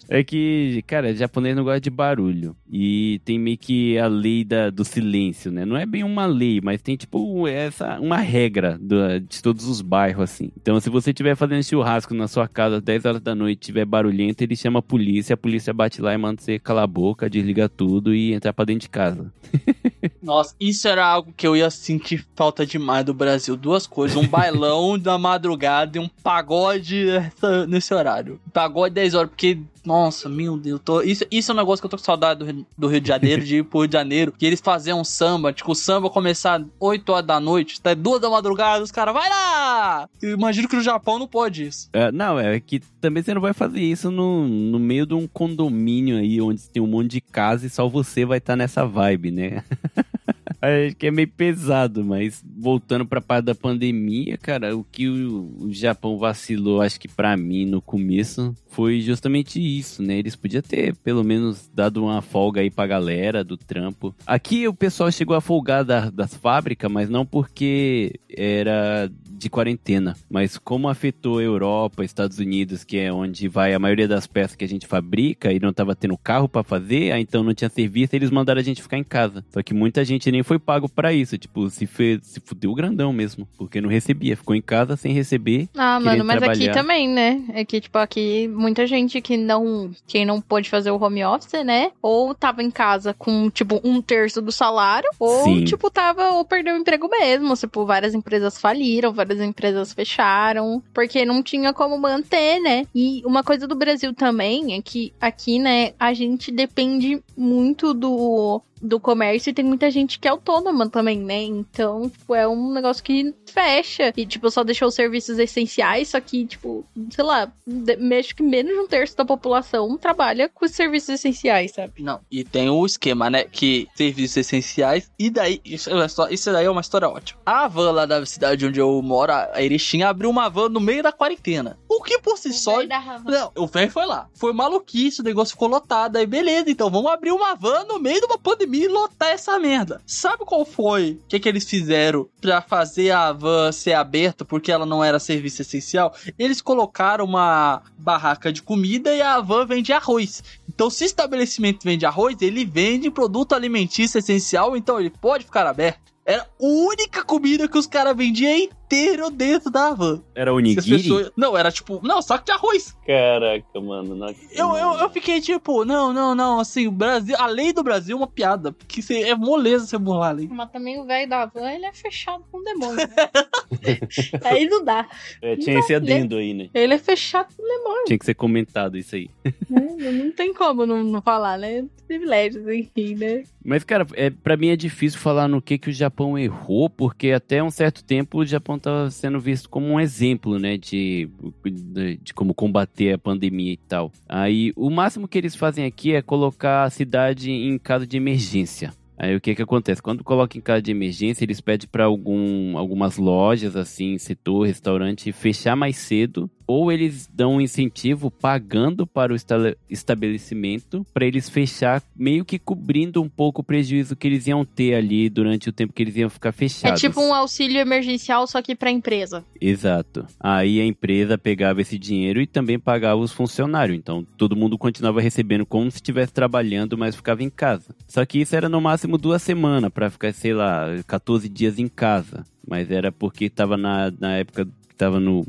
É que, cara, japonês não gosta de barulho. E tem meio que a lei da, do silêncio, né? Não é bem uma lei, mas tem tipo essa uma regra do- de todos os bairros, assim. Então, se você estiver fazendo churrasco na sua casa às 10 horas da noite tiver barulhento, ele chama a polícia, a polícia bate lá e manda você calar a boca, desliga tudo e entrar pra dentro de casa.
Nossa, isso era algo que eu ia sentir falta demais do Brasil. Duas coisas: um bailão da madrugada e um pagode nessa- nesse horário. Pagode 10 horas, porque. Nossa, meu Deus, tô- isso, isso é um negócio que eu tô com saudade do, Rio- do Rio de Janeiro, de ir pro Rio de Janeiro, que eles faziam um samba, tipo, o samba começar 8 horas da noite, até 2 da madrugada, os caras, vai lá! Eu imagino que no Japão não pode isso.
É, não, é que também você não vai fazer isso no, no meio de um condomínio aí, onde tem um monte de casa e só você vai estar nessa vibe, né? Acho que é meio pesado, mas voltando pra parte da pandemia, cara, o que o, o Japão vacilou, acho que pra mim no começo, foi justamente isso, né? Eles podiam ter pelo menos dado uma folga aí pra galera do trampo. Aqui o pessoal chegou a folgar da- das fábricas, mas não porque era de quarentena, mas como afetou a Europa, Estados Unidos, que é onde vai a maioria das peças que a gente fabrica e não tava tendo carro pra fazer, aí então não tinha serviço, eles mandaram a gente ficar em casa. Só que muita gente nem foi pago pra isso, tipo, se fez, se fudeu grandão mesmo, porque não recebia, ficou em casa sem receber.
Ah, mano, mas aqui
trabalhar.
também, né? É que, tipo, aqui muita gente que não. Quem não pôde fazer o home office, né? Ou tava em casa com, tipo, um terço do salário, ou,
Sim.
tipo, tava. Ou perdeu o emprego mesmo. Tipo, várias empresas faliram, várias empresas fecharam, porque não tinha como manter, né? E uma coisa do Brasil também é que aqui, né, a gente depende muito do. Do comércio e tem muita gente que é autônoma também, né? Então, tipo, é um negócio que fecha e, tipo, só deixou os serviços essenciais, só que, tipo, sei lá, acho que menos de um terço da população trabalha com os serviços essenciais, sabe?
Não, e tem o esquema, né? Que serviços essenciais. E daí, isso, é uma histó- isso daí é uma história ótima. A van lá da cidade onde eu moro, a Erechim, abriu uma van no meio da quarentena. O que por si só. Não, o velho foi lá. Foi maluquice, o negócio ficou lotado. Aí, beleza, então vamos abrir uma van no meio de uma pandemia e lotar essa merda. Sabe qual foi? O que, que eles fizeram pra fazer a van ser aberta porque ela não era serviço essencial? Eles colocaram uma barraca de comida e a van vende arroz. Então, se o estabelecimento vende arroz, ele vende produto alimentício essencial, então ele pode ficar aberto. Era a única comida que os caras vendiam inteiro dentro da van.
Era onigiri?
pessoas- Não, era tipo, não, saco de arroz.
Caraca, mano. Não...
Eu, eu, eu fiquei tipo, não, não, não, assim, o Brasil, a lei do Brasil é uma piada, porque cê- é moleza você burlar a lei.
Mas também o velho da van, ele é fechado com o demônio, né? Aí não dá.
É, tinha esse adendo aí, né?
Ele é fechado com o demônio,
Tinha que ser comentado isso aí.
né? Não tem como não, não falar, né? Privilégios, enfim, né?
Mas, cara, é, pra mim é difícil falar no que, que o Japão errou, porque até um certo tempo o Japão tava sendo visto como um exemplo, né, de, de, de como combater a pandemia e tal. Aí, o máximo que eles fazem aqui é colocar a cidade em caso de emergência. Aí o que que acontece? Quando coloca em caso de emergência, eles pedem para algum, algumas lojas, assim, setor, restaurante, fechar mais cedo, ou eles dão um incentivo pagando para o estabelecimento para eles fechar, meio que cobrindo um pouco o prejuízo que eles iam ter ali durante o tempo que eles iam ficar
É
fechados.
tipo um auxílio emergencial, só que pra empresa.
Exato. Aí a empresa pegava esse dinheiro e também pagava os funcionários. Então todo mundo continuava recebendo como se estivesse trabalhando, mas ficava em casa. Só que isso era no máximo duas semanas para ficar, sei lá, 14 dias em casa. Mas era porque estava na, na época tava no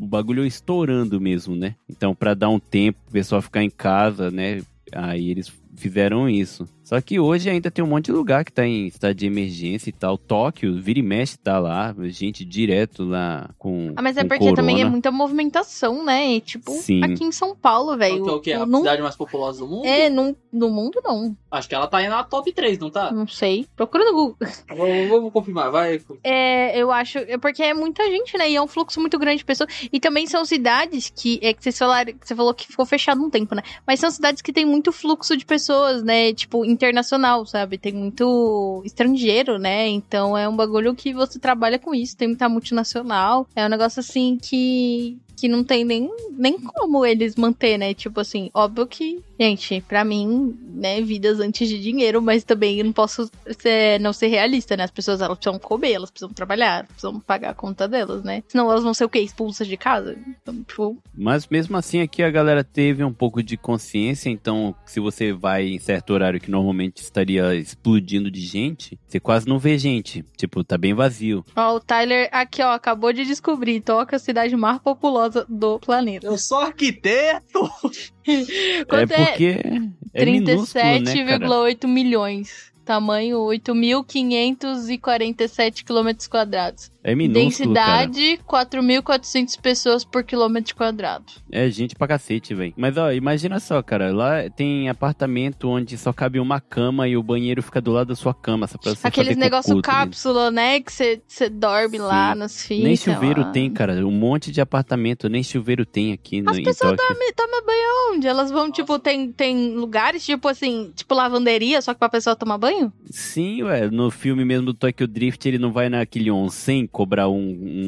o bagulho estourando mesmo, né? Então, pra dar um tempo, o pessoal ficar em casa, né? Aí eles fizeram isso. Só que hoje ainda tem um monte de lugar que tá em estado de emergência e tal. Tóquio, vira e mexe, tá lá. Gente direto lá com.
Ah, mas é porque também é
corona.
muita movimentação, né? E, tipo,
Sim.
aqui em São Paulo, velho.
Então, o que? A
não-
cidade mais populosa do mundo?
É, não, no mundo não.
Acho que ela tá aí na top 3, não tá?
Não sei. Procura no Google.
Vamos, vamos confirmar, vai.
É, eu acho. É porque é muita gente, né? E é um fluxo muito grande de pessoas. E também são cidades que. É que vocês falaram. que Você falou que ficou fechado um tempo, né? Mas são cidades que tem muito fluxo de pessoas, né? Tipo, internacional, sabe? Tem muito estrangeiro, né? Então é um bagulho que você trabalha com isso. Tem muita multinacional. É um negócio assim que. Que não tem nem, nem como eles manter, né? Tipo assim, óbvio que, gente, pra mim, né, vidas antes de dinheiro, mas também eu não posso ser, não ser realista, né? As pessoas, elas precisam comer, elas precisam trabalhar, precisam pagar a conta delas, né? Senão elas vão ser o quê? Expulsas de casa? Então, tipo,
Mas mesmo assim, aqui a galera teve um pouco de consciência. Então, se você vai em certo horário que normalmente estaria explodindo de gente, você quase não vê gente. Tipo, tá bem vazio.
ó, o Tyler aqui, ó, acabou de descobrir, toca a cidade mais populosa do planeta.
Eu sou arquiteto!
Quanto
é porque é minúsculo, né, cara?
37,8 milhões. Tamanho 8.547 quilômetros quadrados.
É minúsculo.
Densidade 4.400 pessoas por quilômetro quadrado.
É gente pra cacete, velho. Mas, ó, imagina só, cara. Lá tem apartamento onde só cabe uma cama e o banheiro fica do lado da sua cama. Só pra você
Aqueles
fazer
negócio
tá ligado?
cápsula, né? Que você dorme
Sim.
lá nas fitas.
Nem chuveiro
lá.
tem, cara. Um monte de apartamento, nem chuveiro tem aqui no,
As
em
pessoas dormem, tomam banho onde? Elas vão, tipo, tem, tem lugares, tipo assim, tipo lavanderia, só que pra pessoa tomar banho?
Sim, ué. No filme mesmo do Tokyo Drift, ele não vai naquele onsen cobrar um,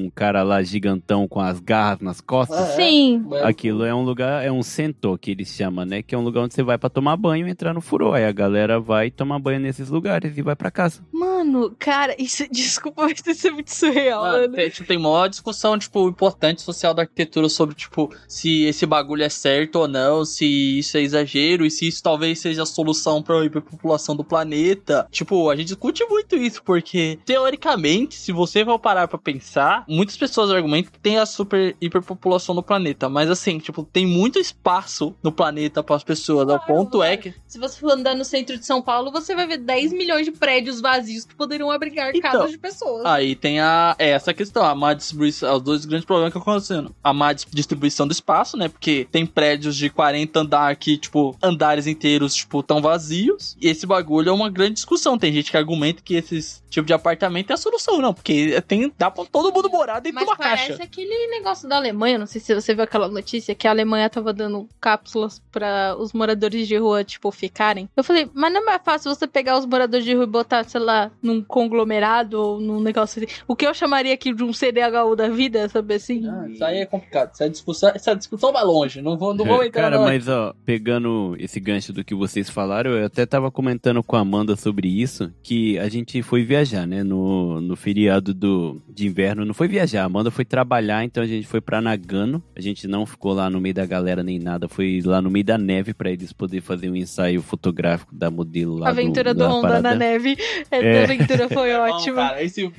um cara lá gigantão com as garras nas costas.
Ah, é?
Sim.
Aquilo é um lugar, é um sentô que eles chamam, né? Que é um lugar onde você vai pra tomar banho e entrar no furô. Aí a galera vai tomar banho nesses lugares e vai pra casa.
Mano, cara, isso, desculpa, mas isso é muito surreal,
Ah,
mano.
tem, tipo, tem maior discussão, tipo, importante social da arquitetura sobre, tipo, se esse bagulho é certo ou não, se isso é exagero e se isso talvez seja a solução pra hiperpopulação do planeta. Tipo, a gente discute muito isso, porque, teoricamente, se você for parar pra pensar, muitas pessoas argumentam que tem a super hiperpopulação no planeta, mas assim, tipo, tem muito espaço no planeta para as pessoas. o ponto é que
Se você for andar no centro de São Paulo, você vai ver 10 milhões de prédios vazios que poderiam abrigar
Então,
casas de pessoas.
Aí tem a, é essa questão, a má distribuição, os dois grandes problemas que estão acontecendo. A má dis- distribuição do espaço, né? Porque tem prédios de 40 andar que, tipo, andares inteiros, tipo, tão vazios. E esse bagulho é uma grande discussão. Tem gente que argumenta que esses tipo de apartamento é a solução, não. Porque tem, dá pra todo mundo morar dentro
Mas
de uma
parece
caixa.
aquele negócio da Alemanha, não sei se você viu aquela notícia que a Alemanha tava dando cápsulas pra os moradores de rua, tipo, ficarem. Eu falei, mas não é mais fácil você pegar os moradores de rua e botar, sei lá, num conglomerado ou num negócio assim. O que eu chamaria aqui de um CDHU da vida, sabe assim?
Ah, isso aí é complicado. Essa discussão, essa discussão vai longe. Não vou, não vou
É,
entrar
Cara,
na-
mas ó, pegando esse gancho do que vocês falaram, eu até tava comentando com a Amanda sobre isso, que a gente foi viajar, né, no, no feriado do, de inverno, não foi viajar, a Amanda foi trabalhar, então a gente foi pra Nagano, a gente não ficou lá no meio da galera nem nada, foi lá no meio da neve pra eles poderem fazer um ensaio fotográfico da modelo lá
A aventura do,
da
Honda
parada.
na neve. Essa
É.
aventura foi
É bom,
ótima.
cara. Esse e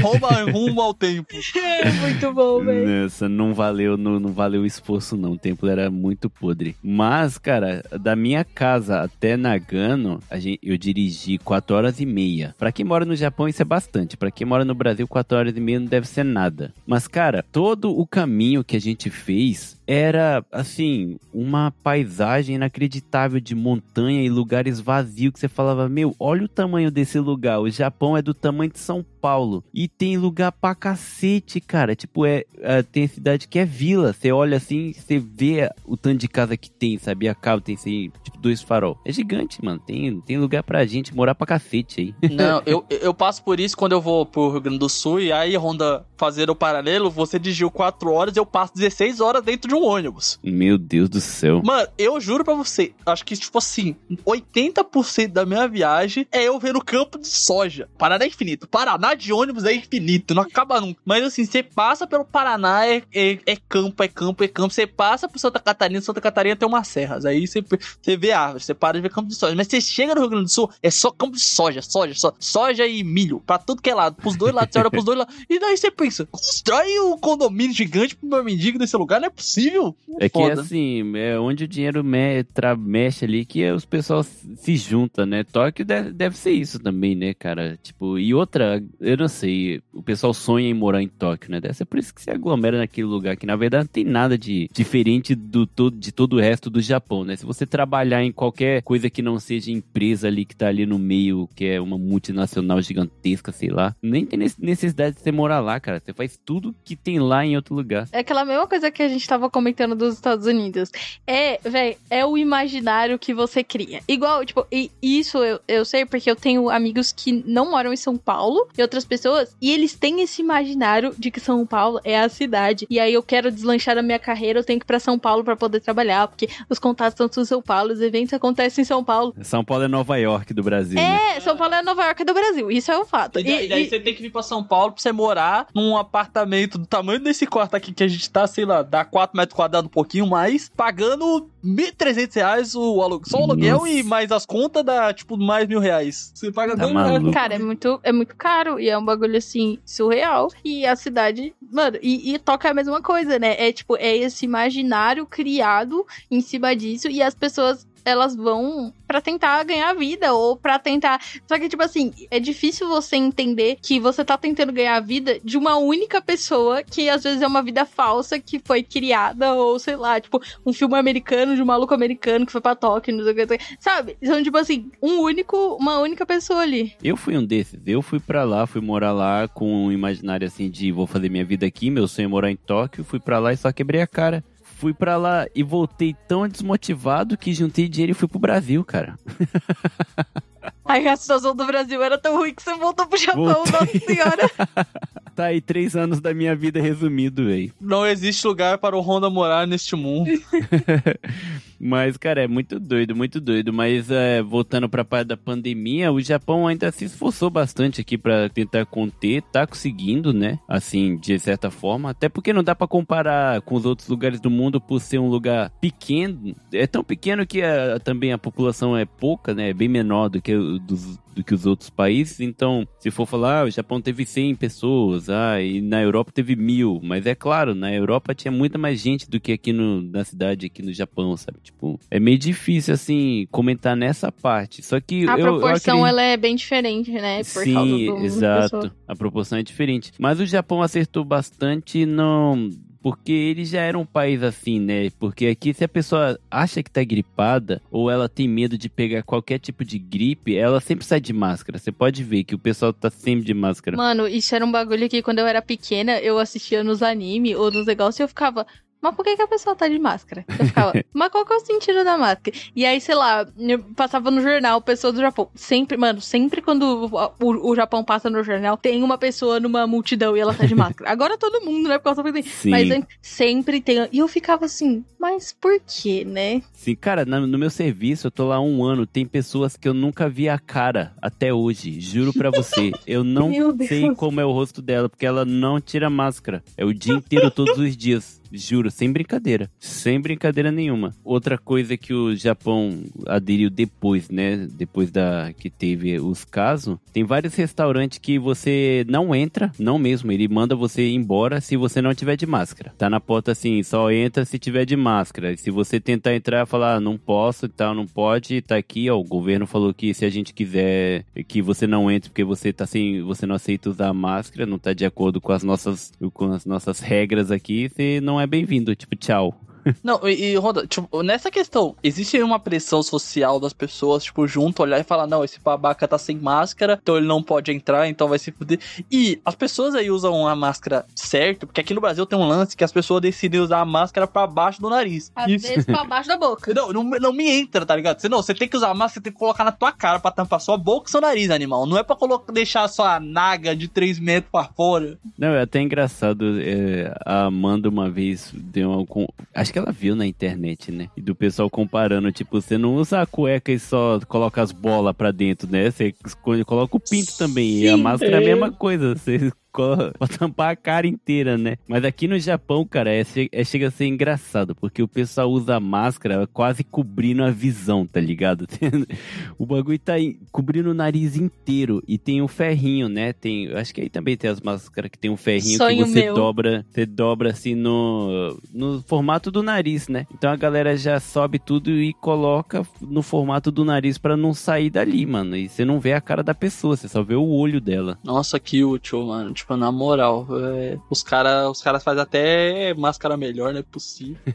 rouba rumo ao tempo.
É muito bom, velho.
Nossa, não valeu, não, não valeu o esforço, não. O templo era muito podre. Mas, cara, da minha casa até Nagano, a gente, eu dirigi 4 horas e meia. Pra quem mora no Japão, isso é bastante. Pra quem mora no Brasil, 4 horas e meia não deve ser nada. Mas, cara, todo o caminho que a gente fez era, assim, uma paisagem inacreditável de montanha e lugares vazios que você falava, meu, olha o tamanho desse lugar. O Japão é do tamanho de São Paulo. E tem lugar pra cacete, cara. Tipo, é, é, tem cidade que é vila. Você olha assim, você vê o tanto de casa que tem, sabe? A casa tem, assim, tipo, dois farol. É gigante, mano. Tem, tem lugar pra gente morar pra cacete aí.
Não, eu, eu passo por isso quando eu vou pro Rio Grande do Sul e aí, Honda, fazer o paralelo, você dirigiu 4 horas eu passo 16 horas dentro de um ônibus.
Meu Deus do céu.
Mano, eu juro pra você, acho que, tipo assim, 80% da minha viagem é eu ver o campo de soja. Paraná é infinito. Paraná de ônibus é infinito, não acaba nunca. Mas assim, você passa pelo Paraná, é, é, é campo, é campo, é campo. Você passa por Santa Catarina, Santa Catarina tem umas serras. Aí você, você vê árvores, você para de ver campo de soja. Mas você chega no Rio Grande do Sul, é só campo de soja, soja, só, soja e milho, pra tudo que é lado, pros dois lados, você olha pros dois lados. E daí você pensa, constrói um condomínio gigante pro meu mendigo nesse lugar, não é possível.
É que
Foda.
assim, é onde o dinheiro me, tra- mexe ali que os pessoal se junta, né? Tóquio deve, deve ser isso também, né, cara? Tipo, e outra, eu não sei, o pessoal sonha em morar em Tóquio, né? Deve ser por isso que se aglomera naquele lugar, que na verdade não tem nada de diferente do todo, de todo o resto do Japão, né? Se você trabalhar em qualquer coisa que não seja empresa ali que tá ali no meio, que é uma multinacional gigantesca, sei lá, nem tem nece- necessidade de você morar lá, cara. Você faz tudo que tem lá em outro lugar.
É aquela mesma coisa que a gente tava comentando dos Estados Unidos. É, velho, é o imaginário que você cria. Igual, tipo, e isso eu, eu sei porque eu tenho amigos que não moram em São Paulo e outras pessoas, e eles têm esse imaginário de que São Paulo é a cidade. E aí eu quero deslanchar a minha carreira, eu tenho que ir pra São Paulo pra poder trabalhar, porque os contatos estão em São Paulo, os eventos acontecem em São Paulo.
São Paulo é Nova York do Brasil, né?
É, São Paulo é Nova York do Brasil, isso é um fato.
E daí,
E-
daí
e-
você tem que vir pra São Paulo pra você morar num apartamento do tamanho desse quarto aqui que a gente tá, sei lá, dá 4 metros quadrados, um pouquinho mais, pagando 1.300 reais o aluguel. Só o aluguel
Nossa.
e mais as contas dá, tipo, mais mil reais. Você paga
Tá
dois mil reais.
maluco.
Cara, é muito, é muito caro e é um bagulho assim, surreal. E a cidade, mano, e, e toca a mesma coisa, né? É tipo, é esse imaginário criado em cima disso e as pessoas. Elas vão pra tentar ganhar vida ou pra tentar. Só que, tipo assim, é difícil você entender que você tá tentando ganhar a vida de uma única pessoa que às vezes é uma vida falsa que foi criada, ou sei lá, tipo, um filme americano de um maluco americano que foi pra Tóquio, não sei o que. Sabe? São, tipo assim, um único, uma única pessoa ali.
Eu fui um desses. Eu fui pra lá, fui morar lá com um imaginário assim de vou fazer minha vida aqui, meu sonho é morar em Tóquio. Fui pra lá e só quebrei a cara. Fui pra lá e voltei tão desmotivado que juntei dinheiro e fui pro Brasil, cara.
Aí a situação do Brasil era tão ruim que você voltou pro Japão,
Voltei.
nossa senhora.
Tá aí três anos da minha vida resumido, velho.
Não existe lugar para o Honda morar neste mundo.
Mas, cara, é muito doido, muito doido. Mas, é, voltando pra parte da pandemia, o Japão ainda se esforçou bastante aqui pra tentar conter, tá conseguindo, né? Assim, de certa forma. Até porque não dá pra comparar com os outros lugares do mundo por ser um lugar pequeno. É tão pequeno que a- também a população é pouca, né? É bem menor do que, o dos, do que os outros países. Então, se for falar, ah, o Japão teve 100 pessoas, ah, e na Europa teve mil. Mas é claro, na Europa tinha muita mais gente do que aqui no, na cidade, aqui no Japão, sabe? Tipo, é meio difícil, assim, comentar nessa parte. Só que
A
eu, eu
proporção,
acredito-
ela é bem diferente, né? Por
Sim,
do
exato. A proporção é diferente. Mas o Japão acertou bastante não. Porque ele já era um país assim, né? Porque aqui, se a pessoa acha que tá gripada ou ela tem medo de pegar qualquer tipo de gripe, ela sempre sai de máscara. Você pode ver que o pessoal tá sempre de máscara.
Mano, isso era um bagulho que quando eu era pequena, eu assistia nos anime ou nos negócios e eu ficava. Mas por que, que a pessoa tá de máscara? Eu ficava, mas qual que é o sentido da máscara? E aí, sei lá, eu passava no jornal, pessoa do Japão. Sempre, mano, sempre quando o, o- Japão passa no jornal, tem uma pessoa numa multidão e ela tá de máscara. Agora todo mundo, né? Porque eu só pensei,
Sim.
Mas antes, sempre tem. E eu ficava assim, mas por quê, né?
Sim, cara, no meu serviço, eu tô lá há um ano, tem pessoas que eu nunca vi a cara até hoje, juro pra você. Eu não sei como é o rosto dela, porque ela não tira máscara. É o dia inteiro, todos os dias. Juro, sem brincadeira. Sem brincadeira nenhuma. Outra coisa que o Japão aderiu depois, né? Depois da que teve os casos, tem vários restaurantes que você não entra, não mesmo. Ele manda você ir embora se você não tiver de máscara. Tá na porta assim, só entra se tiver de máscara. E se você tentar entrar, falar, ah, não posso e tal, não pode, tá aqui, ó. O governo falou que se a gente quiser que você não entre porque você tá sem, você não aceita usar máscara, não tá de acordo com as nossas, com as nossas regras aqui, você não é bem-vindo. Tipo, tchau.
Não, e, e Roda, tipo, nessa questão, existe uma pressão social das pessoas, tipo, junto, olhar e falar, não, esse babaca tá sem máscara, então ele não pode entrar, então vai se fuder. E as pessoas aí usam a máscara certo, porque aqui no Brasil tem um lance que as pessoas decidem usar a máscara pra baixo do nariz.
Às
Isso.
vezes pra baixo da boca.
Não, não, não me entra, tá ligado? Você, não, você tem que usar a máscara, você tem que colocar na tua cara pra tampar sua boca e seu nariz, animal. Não é pra colocar, deixar sua naga de 3 metros pra fora.
Não, é até engraçado. é, a Amanda uma vez deu uma. com- Acho que ela viu na internet, né? E do pessoal comparando, tipo, você não usa a cueca e só coloca as bolas pra dentro, né? Você coloca o pinto também. e a
Sim,
máscara é a mesma coisa. Você pra tampar a cara inteira, né? Mas aqui no Japão, cara, é, é- chega a ser engraçado, porque o pessoal usa máscara quase cobrindo a visão, tá ligado? o bagulho tá cobrindo o nariz inteiro e tem um ferrinho, né? Tem, acho que aí também tem as máscaras que tem um ferrinho
Sonho
que você
meu.
dobra, você dobra assim no, no formato do nariz, né? Então a galera já sobe tudo e coloca no formato do nariz pra não sair dali, mano. E você não vê a cara da pessoa, você só vê o olho dela.
Nossa, que útil, mano. Tipo, na moral, é, os caras os cara fazem até máscara melhor, não é possível.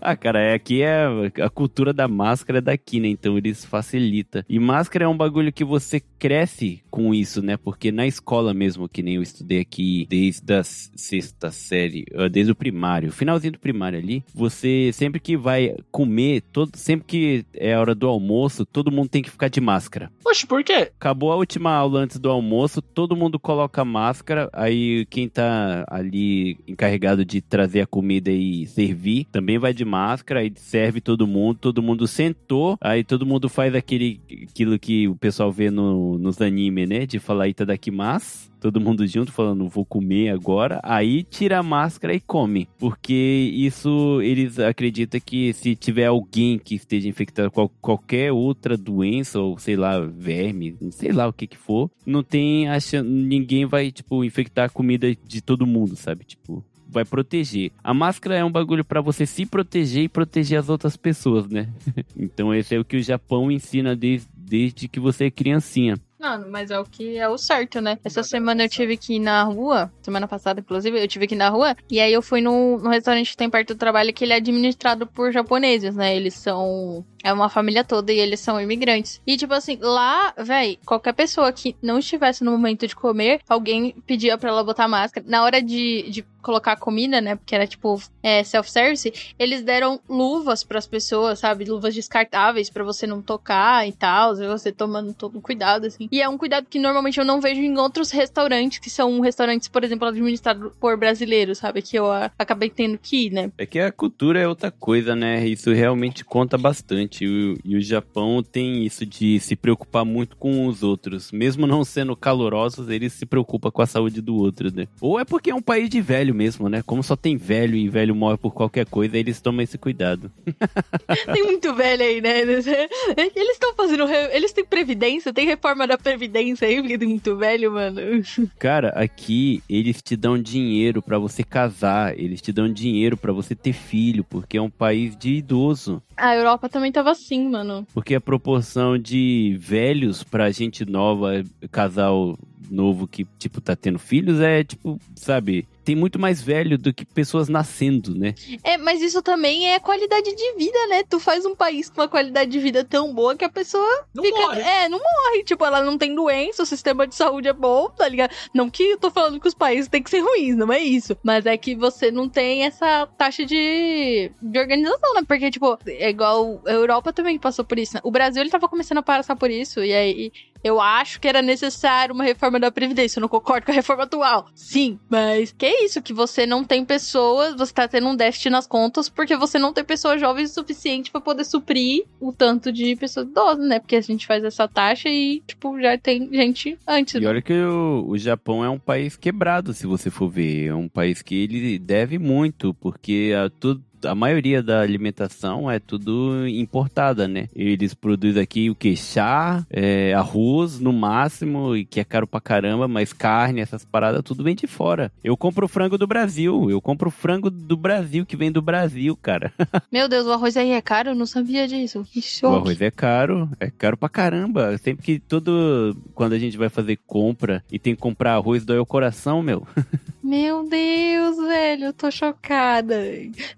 Ah, cara, é aqui é a cultura da máscara é daqui, né? Então eles facilita. E máscara é um bagulho que você cresce com isso, né? Porque na escola mesmo, que nem eu estudei aqui desde a sexta série, eh, desde o primário, finalzinho do primário ali, você sempre que vai comer, todo, sempre que é a hora do almoço, todo mundo tem que ficar de máscara.
Poxa, por quê?
Acabou a última aula antes do almoço, todo mundo coloca máscara, aí quem tá ali encarregado de trazer a comida e servir também vai de máscara, aí serve todo mundo, todo mundo sentou, aí todo mundo faz aquele aquilo que o pessoal vê no, nos anime, né? De falar itadakimasu. Todo mundo junto falando, vou comer agora. Aí tira a máscara e come. Porque isso, eles acreditam que se tiver alguém que esteja infectado com qualquer outra doença, ou sei lá, verme, sei lá o que que for, não tem a chan- ninguém vai, tipo, infectar a comida de todo mundo, sabe? Tipo, vai proteger. A máscara é um bagulho pra você se proteger e proteger as outras pessoas, né? então esse é o que o Japão ensina desde, desde que você é criancinha.
Mano, mas é o que é o certo, né? Essa semana eu tive que ir na rua, semana passada, inclusive, eu tive que ir na rua, e aí eu fui num, num restaurante que tem perto do trabalho que ele é administrado por japoneses, né? Eles são. É uma família toda e eles são imigrantes. E, tipo assim, lá, véi, qualquer pessoa que não estivesse no momento de comer, alguém pedia pra ela botar máscara. Na hora de, de colocar comida, né? Porque era tipo é, self-service, eles deram luvas pras pessoas, sabe? Luvas descartáveis pra você não tocar e tal, você tomando todo cuidado, assim. E é um cuidado que normalmente eu não vejo em outros restaurantes, que são restaurantes, por exemplo, administrados por brasileiros, sabe? Que eu ah, acabei tendo que ir, né?
É que a cultura é outra coisa, né? Isso realmente conta bastante. E o, e o Japão tem isso de se preocupar muito com os outros. Mesmo não sendo calorosos, eles se preocupam com a saúde do outro, né? Ou é porque é um país de velho mesmo, né? Como só tem velho e velho morre por qualquer coisa, eles tomam esse cuidado.
Tem muito velho aí, né? Eles estão fazendo. Eles têm previdência, tem reforma da previdência aí, porque tem muito velho, mano.
Cara, aqui eles te dão dinheiro pra você casar, eles te dão dinheiro pra você ter filho, porque é um país de idoso.
A Europa também tava assim, mano.
Porque a proporção de velhos pra gente nova, casal novo que, tipo, tá tendo filhos é, tipo, sabe, tem muito mais velho do que pessoas nascendo, né?
É, mas isso também é qualidade de vida, né? Tu faz um país com uma qualidade de vida tão boa que a pessoa
Não
fica.
morre.
É, não morre. Tipo, ela não tem doença, o sistema de saúde é bom, tá ligado? Não que eu tô falando que os países têm que ser ruins, não é isso. Mas é que você não tem essa taxa de, de organização, né? Porque, tipo, é igual a Europa também passou por isso. Né? O Brasil, ele tava começando a passar por isso. E aí, eu acho que era necessário uma reforma da Previdência. Eu não concordo com a reforma atual. Sim, mas que é isso? Que você não tem pessoas, você tá tendo um déficit nas contas porque você não tem pessoas jovens o suficiente pra poder suprir o tanto de pessoas idosas, né? Porque a gente faz essa taxa e, tipo, já tem gente antes.
E olha que o, o Japão é um país quebrado, se você for ver. É um país que ele deve muito, porque a, tudo, a maioria da alimentação é tudo importada, né? Eles produzem aqui o que? Chá, é, arroz no máximo, e que é caro pra caramba, mas carne, essas paradas, tudo vem de fora. Eu compro frango do Brasil, eu compro frango do Brasil, que vem do Brasil, cara.
Meu Deus, o arroz aí é caro? Eu não sabia disso. Que
O
choque.
arroz é caro, é caro pra caramba. Sempre que todo. Quando a gente vai fazer compra e tem que comprar arroz, dói o coração, meu.
Meu Deus, velho, eu tô chocada.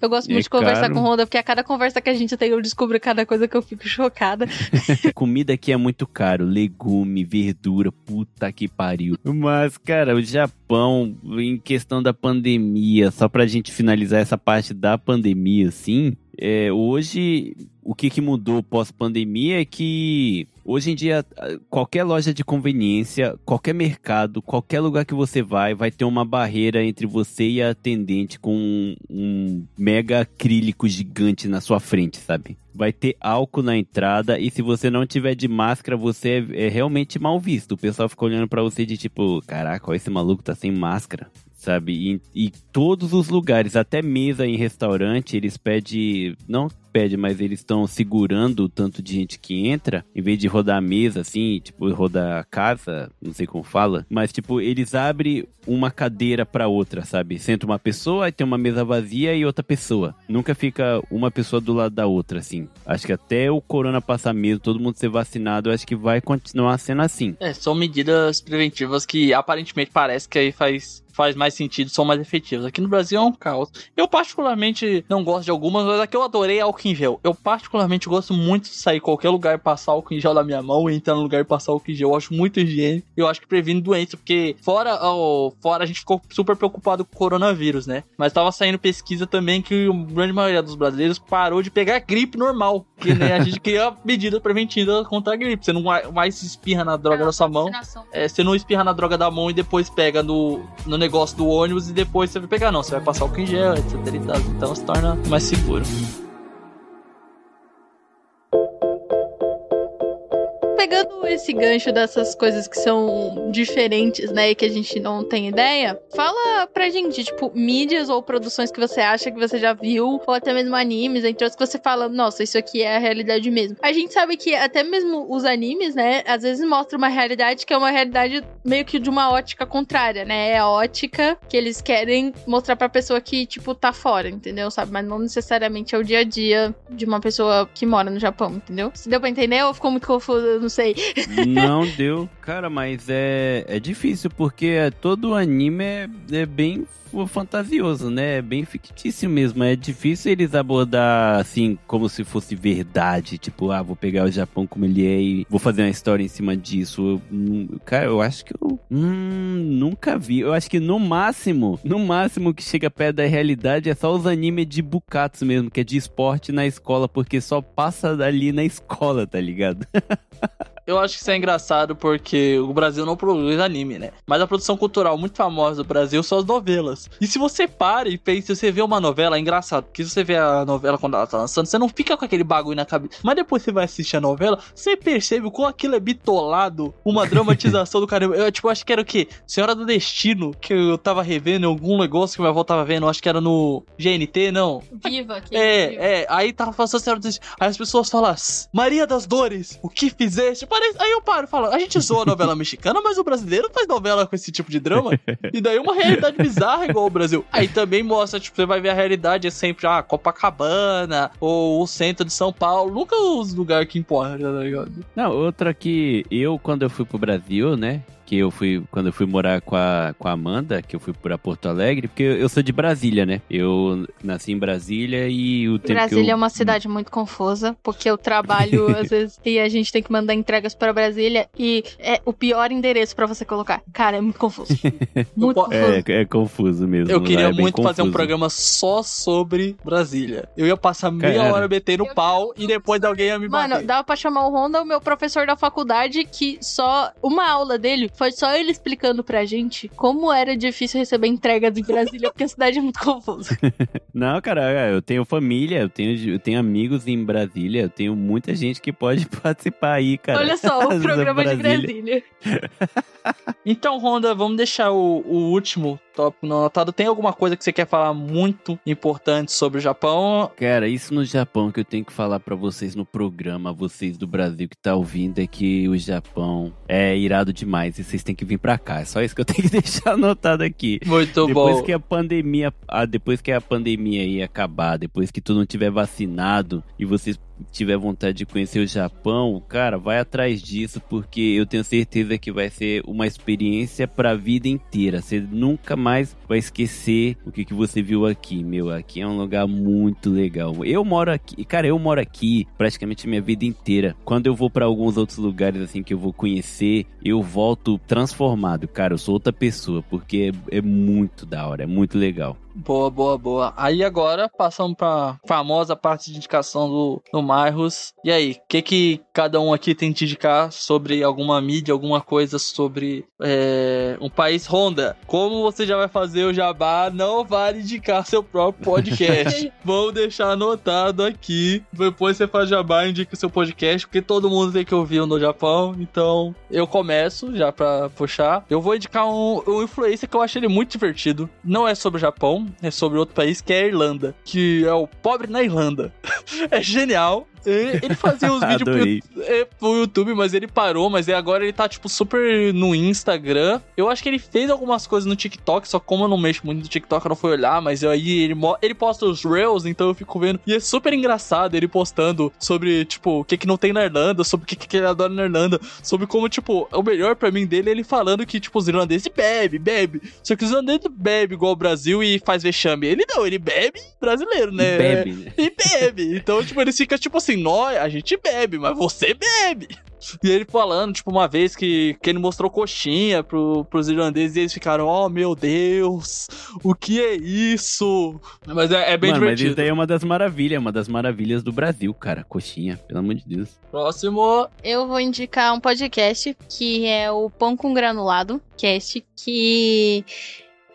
Eu gosto
É
muito de conversar
caro.
com o Honda, porque a cada conversa que a gente tem, eu descubro cada coisa que eu fico chocada.
Comida aqui é muito caro. Legume, verdura, puta que pariu. Mas, cara, o Japão, em questão da pandemia, só pra gente finalizar essa parte da pandemia, assim. É, hoje, o que, que mudou pós-pandemia é que hoje em dia, qualquer loja de conveniência, qualquer mercado, qualquer lugar que você vai, vai ter uma barreira entre você e a atendente com um, um mega acrílico gigante na sua frente, sabe? Vai ter álcool na entrada e se você não tiver de máscara, você é, é realmente mal visto. O pessoal fica olhando para você de tipo, caraca, esse maluco tá sem máscara sabe? E, e todos os lugares, até mesa em restaurante, eles pedem, não pede, mas eles estão segurando o tanto de gente que entra, em vez de rodar a mesa assim, tipo, rodar a casa, não sei como fala, mas tipo, eles abrem uma cadeira para outra, sabe? Senta uma pessoa, aí tem uma mesa vazia e outra pessoa. Nunca fica uma pessoa do lado da outra, assim. Acho que até o corona passar mesmo, todo mundo ser vacinado, acho que vai continuar sendo assim.
É, são medidas preventivas que aparentemente parece que aí faz faz mais sentido, são mais efetivas. Aqui no Brasil é um caos. Eu particularmente não gosto de algumas, mas aqui eu adorei álcool em gel. Eu particularmente gosto muito de sair qualquer lugar e passar álcool em gel na minha mão e entrar no lugar e passar álcool em gel. Eu acho muito higiênico. Eu acho que previne doença, porque fora, oh, fora a gente ficou super preocupado com o coronavírus, né? Mas tava saindo pesquisa também que a grande maioria dos brasileiros parou de pegar gripe normal. Que né, a gente cria medida preventiva contra a gripe. Você não mais espirra na droga
É,
da sua mão. É, você não espirra na droga da mão e depois pega no, no negócio do ônibus e depois você vai pegar, não. Você vai passar álcool em gel, etc. Então se torna mais seguro.
Esse gancho dessas coisas que são diferentes, né, e que a gente não tem ideia, fala pra gente, tipo, mídias ou produções que você acha que você já viu, ou até mesmo animes, entre outros, que você fala, nossa, isso aqui é a realidade mesmo. A gente sabe que até mesmo os animes, né, às vezes mostram uma realidade que é uma realidade meio que de uma ótica contrária, né? É a ótica que eles querem mostrar pra pessoa que, tipo, tá fora, entendeu? Sabe? Mas não necessariamente é o dia a dia de uma pessoa que mora no Japão, entendeu? Se deu pra entender ou ficou muito confuso? Eu não sei.
Não deu. Cara, mas é, é difícil, porque todo anime é, é bem fantasioso, né? É bem fictício mesmo. É difícil eles abordar assim, como se fosse verdade. Tipo, ah, vou pegar o Japão como ele é e vou fazer uma história em cima disso. Eu, cara, eu acho que eu hum, nunca vi. Eu acho que no máximo, no máximo que chega perto da realidade é só os animes de Bukatsu mesmo, que é de esporte na escola, porque só passa dali na escola, tá ligado?
Eu acho que isso é engraçado porque o Brasil não produz anime, né? Mas a produção cultural muito famosa do Brasil são as novelas. E se você para e pensa, você vê uma novela, é engraçado. Porque se você vê a novela quando ela tá lançando, você não fica com aquele bagulho na cabeça. Mas depois você vai assistir a novela, você percebe o quão aquilo é bitolado, uma dramatização do caramba. Eu, tipo, acho que era o quê? Senhora do Destino, que eu tava revendo em algum negócio que minha avó tava vendo, acho que era no GNT, não.
Viva aqui.
É, é, aí tava falando assim, Senhora do Destino. Aí as pessoas falam, Maria das Dores, o que fizeste? Parece... Aí eu paro e falo, a gente zoa a novela mexicana, mas o brasileiro faz novela com esse tipo de drama. E daí uma realidade bizarra igual o Brasil. Aí também mostra, tipo, você vai ver a realidade é sempre, ah, Copacabana, ou o centro de São Paulo. Nunca os lugares que importam, tá ligado?
Não, outra que eu, quando eu fui pro Brasil, né? Que eu fui, quando eu fui morar com a, com a Amanda, que eu fui pra Porto Alegre, porque eu, eu sou de Brasília, né? Eu nasci em Brasília e o tempo
Brasília
que eu...
é uma cidade muito confusa, porque eu trabalho, às vezes, e a gente tem que mandar entregas pra Brasília, e é o pior endereço pra você colocar. Cara, é muito confuso. Muito
po-
confuso.
É, é confuso mesmo.
Eu queria
é
muito fazer um programa só sobre Brasília. Eu ia passar meia
Cara.
hora metendo pau e depois alguém ia me bater.
Mano, dava pra chamar o Honda, o meu professor da faculdade, que só uma aula dele foi só ele explicando pra gente como era difícil receber entregas em Brasília, porque a cidade é muito confusa.
Não, cara, eu tenho família, eu tenho, eu tenho amigos em Brasília, eu tenho muita gente que pode participar aí, cara.
Olha só, o programa de
Brasília.
Brasília.
Então, Honda, vamos deixar o, o último tópico não anotado. Tem alguma coisa que você quer falar muito importante sobre o Japão?
Cara, isso no Japão que eu tenho que falar pra vocês no programa, vocês do Brasil que tá ouvindo, é que o Japão é irado demais e vocês têm que vir pra cá. É só isso que eu tenho que deixar anotado aqui.
Muito
depois
bom.
que a pandemia, ah, depois que a pandemia aí acabar, depois que todo mundo tiver vacinado e vocês tiver vontade de conhecer o Japão, cara, vai atrás disso porque eu tenho certeza que vai ser uma experiência pra vida inteira. Você nunca mais vai esquecer o que, que você viu aqui, meu. Aqui é um lugar muito legal. Eu moro aqui, cara, eu moro aqui praticamente a minha vida inteira. Quando eu vou pra alguns outros lugares assim que eu vou conhecer, eu volto transformado, cara. Eu sou outra pessoa porque é, é muito da hora, é muito legal.
Boa, boa, boa. Aí agora passamos pra famosa parte de indicação do, do Marros. E aí, o que que cada um aqui tem de indicar sobre alguma mídia, alguma coisa sobre é, um país Honda? Como você já vai fazer o jabá, não vale indicar seu próprio podcast. Vou deixar anotado aqui. Depois você faz jabá e indica seu podcast, porque todo mundo tem que ouvir o no Japão. Então, eu começo já pra puxar. Eu vou indicar um, um influencer que eu achei ele muito divertido. Não é sobre o Japão, é sobre outro país que é a Irlanda, que é o pobre na Irlanda. é genial. Ele ele fazia uns vídeos pro, é, pro YouTube, mas ele parou, mas agora ele tá, tipo, super no Instagram. Eu acho que ele fez algumas coisas no TikTok, só como eu não mexo muito no TikTok, eu não fui olhar, mas aí ele, ele posta os Reels, então eu fico vendo. E é super engraçado ele postando sobre, tipo, o que que não tem na Irlanda, sobre o que que ele adora na Irlanda, sobre como, tipo, o melhor pra mim dele é ele falando que, tipo, os irlandeses bebem, bebe. Só que os irlandeses bebem igual o Brasil e faz vexame. Ele não, ele bebe brasileiro, né?
Bebe, né?
e bebe. Então, tipo, ele fica tipo assim, nós, a gente bebe, mas você bebe. E ele falando, tipo, uma vez que, que ele mostrou coxinha pro, pros irlandeses e eles ficaram, oh meu Deus, o que é isso? Mas é, é bem
Mano, mas
divertido.
isso daí é uma das maravilhas, uma das maravilhas do Brasil, cara. Coxinha, pelo amor de Deus.
Próximo.
Eu vou indicar um podcast que é o Pão com Granulado Cast, que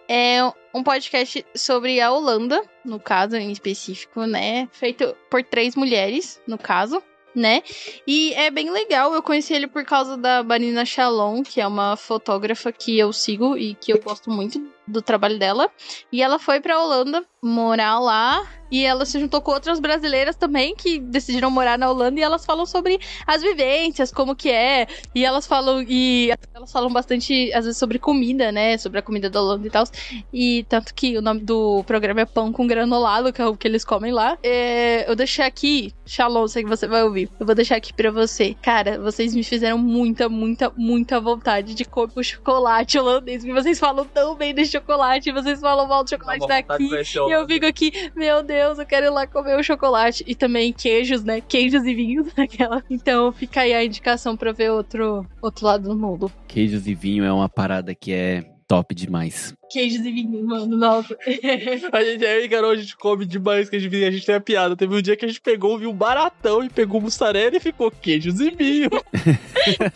é um podcast sobre a Holanda, no caso em específico, né? Feito por três mulheres, no caso. Né? E é bem legal. Eu conheci ele por causa da Marina Shalom, que é uma fotógrafa que eu sigo e que eu gosto muito do trabalho dela. E ela foi pra Holanda morar lá. E ela se juntou com outras brasileiras também que decidiram morar na Holanda. E elas falam sobre as vivências, como que é. E elas falam. E elas falam bastante, às vezes, sobre comida, né? Sobre a comida da Holanda e tal. E tanto que o nome do programa é Pão com Granulado, que é o que eles comem lá. É, eu deixei aqui, Shalom, sei que você vai ouvir. Eu vou deixar aqui pra você. Cara, vocês me fizeram muita, muita, muita vontade de comer o chocolate holandês. Vocês falam tão bem de chocolate, vocês falam mal do chocolate daqui. E eu fico aqui, meu Deus, eu quero ir lá comer o chocolate. E também queijos, né? Queijos e vinhos naquela. Então fica aí a indicação pra ver outro, outro lado do mundo.
Queijos e vinho é uma parada que é top demais.
Queijos e vinhos, mano, nossa.
A gente é encarou, a gente come demais que a gente, a gente tem a piada. Teve um dia que a gente pegou, viu um baratão e pegou mussarela e ficou queijos e vinho.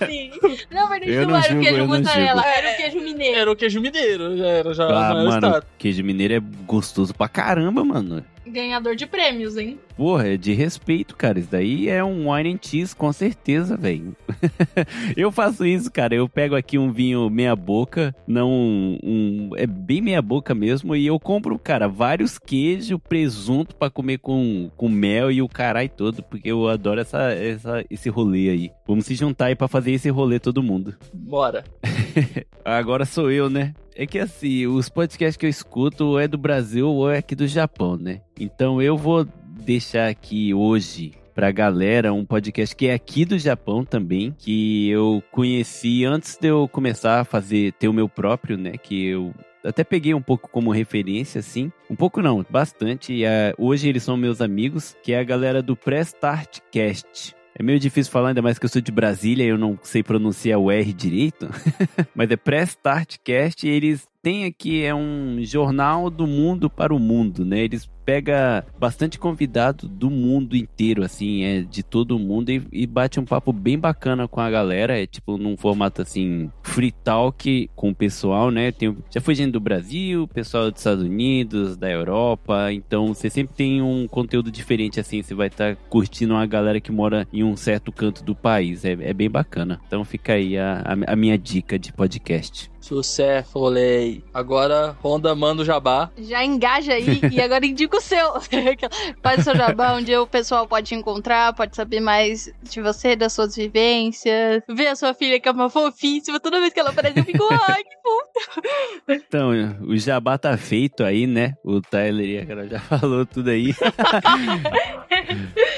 Sim. Não, mas
Eu
não,
não
era o queijo mussarela, era o queijo mineiro.
Era o queijo mineiro, já era, já
Ah, mano,
estado.
queijo mineiro é gostoso pra caramba, mano.
Ganhador de prêmios, hein?
Porra, é de respeito, cara. Isso daí é um wine and cheese, com certeza, velho. eu faço isso, cara. Eu pego aqui um vinho meia boca, não um... É bem meia boca mesmo, e eu compro, cara, vários queijos, presunto pra comer com, com mel e o caralho todo, porque eu adoro essa, essa, esse rolê aí. Vamos se juntar aí pra fazer esse rolê todo mundo.
Bora.
Agora sou eu, né? É que assim, os podcasts que eu escuto ou é do Brasil ou é aqui do Japão, né? Então eu vou deixar aqui hoje pra galera um podcast que é aqui do Japão também, que eu conheci antes de eu começar a fazer, ter o meu próprio, né? Que eu até peguei um pouco como referência, assim. Um pouco não, bastante. E, ah, hoje eles são meus amigos, que é a galera do Prestart Cast. É meio difícil falar, ainda mais que eu sou de Brasília e eu não sei pronunciar o R direito. Mas é Prestart Cast e eles têm aqui, é um jornal do mundo para o mundo, né? Eles pega bastante convidado do mundo inteiro, assim, é de todo mundo e, e bate um papo bem bacana com a galera, é tipo num formato assim, free talk com o pessoal, né? Tem, já foi gente do Brasil, pessoal dos Estados Unidos, da Europa, então você sempre tem um conteúdo diferente, assim, você vai estar curtindo uma galera que mora em um certo canto do país, é, é bem bacana. Então fica aí a, a, a minha dica de podcast.
Sucesso, falei. Agora, Honda manda o jabá.
Já engaja aí e agora indica o seu. Faz o seu jabá, onde o pessoal pode te encontrar, pode saber mais de você, das suas vivências. Ver a sua filha que é uma fofíssima. Toda vez que ela aparece, eu fico, ai, que fofo.
Então, o jabá tá feito aí, né? O Tyler e já falou tudo aí.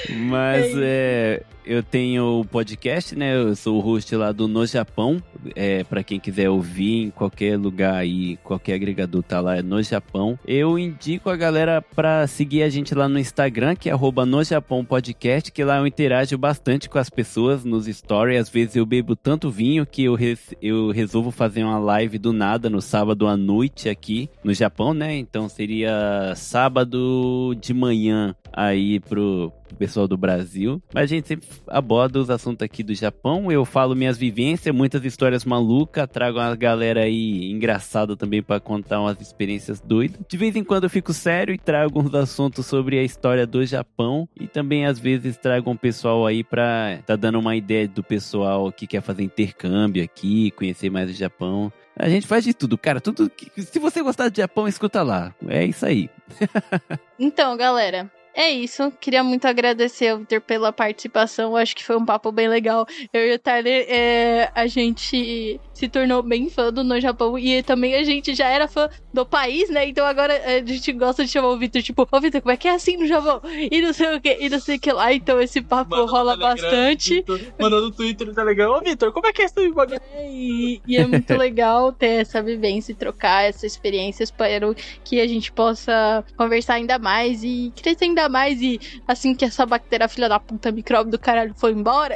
Mas é, eu tenho o podcast, né? Eu sou o host lá do No Japão. É, para quem quiser ouvir em qualquer lugar aí, qualquer agregador tá lá, é No Japão. Eu indico a galera pra seguir a gente lá no Instagram, que é No Japão Podcast, que lá eu interajo bastante com as pessoas nos stories. Às vezes eu bebo tanto vinho que eu, res- eu resolvo fazer uma live do nada no sábado à noite aqui no Japão, né? Então seria sábado de manhã aí pro pessoal do Brasil. Mas a gente sempre aborda os assuntos aqui do Japão. Eu falo minhas vivências, muitas histórias malucas, trago uma galera aí engraçada também pra contar umas experiências doidas. De vez em quando eu fico sério e trago uns assuntos sobre a história do Japão e também às vezes trago um pessoal aí pra tá dando uma ideia do pessoal que quer fazer intercâmbio aqui, conhecer mais o Japão. A gente faz de tudo, cara. Tudo que, se você gostar de Japão, escuta lá. É isso aí.
Então, galera. É isso, queria muito agradecer Vitor pela participação, acho que foi um papo bem legal. Eu e o Tyler, é, a gente se tornou bem fã do No Japão e também a gente já era fã do país, né? Então agora a gente gosta de chamar o Vitor, tipo, ô Vitor, como é que é assim no Japão? E não sei o que, e não sei o que lá. Então esse papo
Manda no
rola bastante.
Vitor, Manda no Twitter no Telegram. Ô, Vitor, como é que é esse bagulho?
É, E, e é muito legal ter essa vivência e trocar essa experiência. Espero que a gente possa conversar ainda mais e crescer ainda mais. E assim que essa bactéria filha da puta micróbio do caralho foi embora,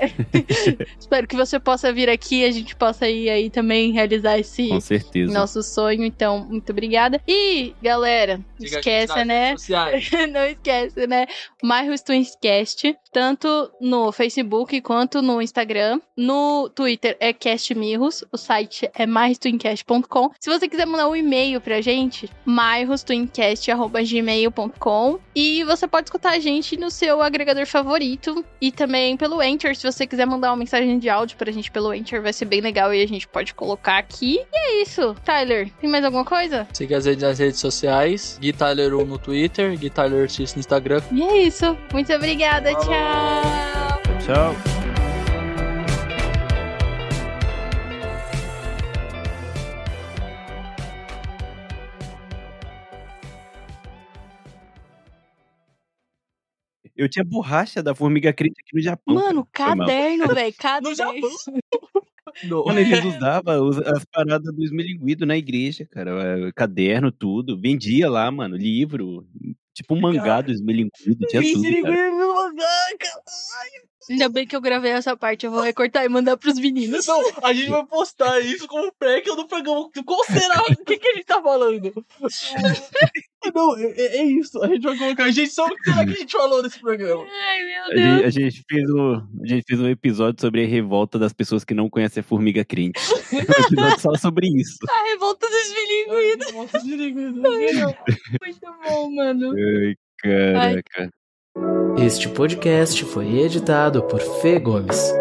espero que você possa vir aqui e a gente possa ir aí também realizar esse
Com certeza.
nosso sonho. Então, muito obrigada. E, galera, não
Siga a gente
esqueça,
nas
né? não esquece, né? Myros Twinscast, tanto no Facebook quanto no Instagram. No Twitter é castmirros, o site é myrostwincast.com. Se você quiser mandar um e-mail pra gente, myrostwincast.gmail.com e você pode escutar a gente no seu agregador favorito e também pelo Enter, se você quiser mandar uma mensagem de áudio pra gente pelo Enter, vai ser bem legal e a gente pode colocar aqui. E é isso. Tyler, tem mais alguma coisa?
Siga as redes, nas redes sociais. Gui Tyler 1 no Twitter, Gui Tyler X no Instagram.
E é isso. Muito obrigada. Tchau.
Tchau. Eu tinha borracha da formiga crente aqui no Japão.
Mano, caderno, velho. Caderno.
No Japão? No.
Mano, eles usavam as paradas do esmilinguido na igreja, cara. É, Caderno, tudo. Vendia lá, mano, livro. Tipo um mangá do esmilinguido, tinha tudo, cara.
Ainda bem que eu gravei essa parte. Eu vou recortar e mandar pros meninos.
Não, a gente vai postar isso como pré no programa. Qual será? O que, que a gente tá falando? Não, é, é- é isso. A gente vai colocar. Gente, só o que será que a gente falou nesse programa?
Ai, meu
A
Deus.
gente, a gente fez um, a gente fez um episódio sobre a revolta das pessoas que não conhecem a formiga crente. Um episódio só sobre isso.
A revolta dos bilíngues.
Nossa, desliga.
Muito bom, mano.
Ai, caraca.
Este podcast foi editado por Fê Gomes.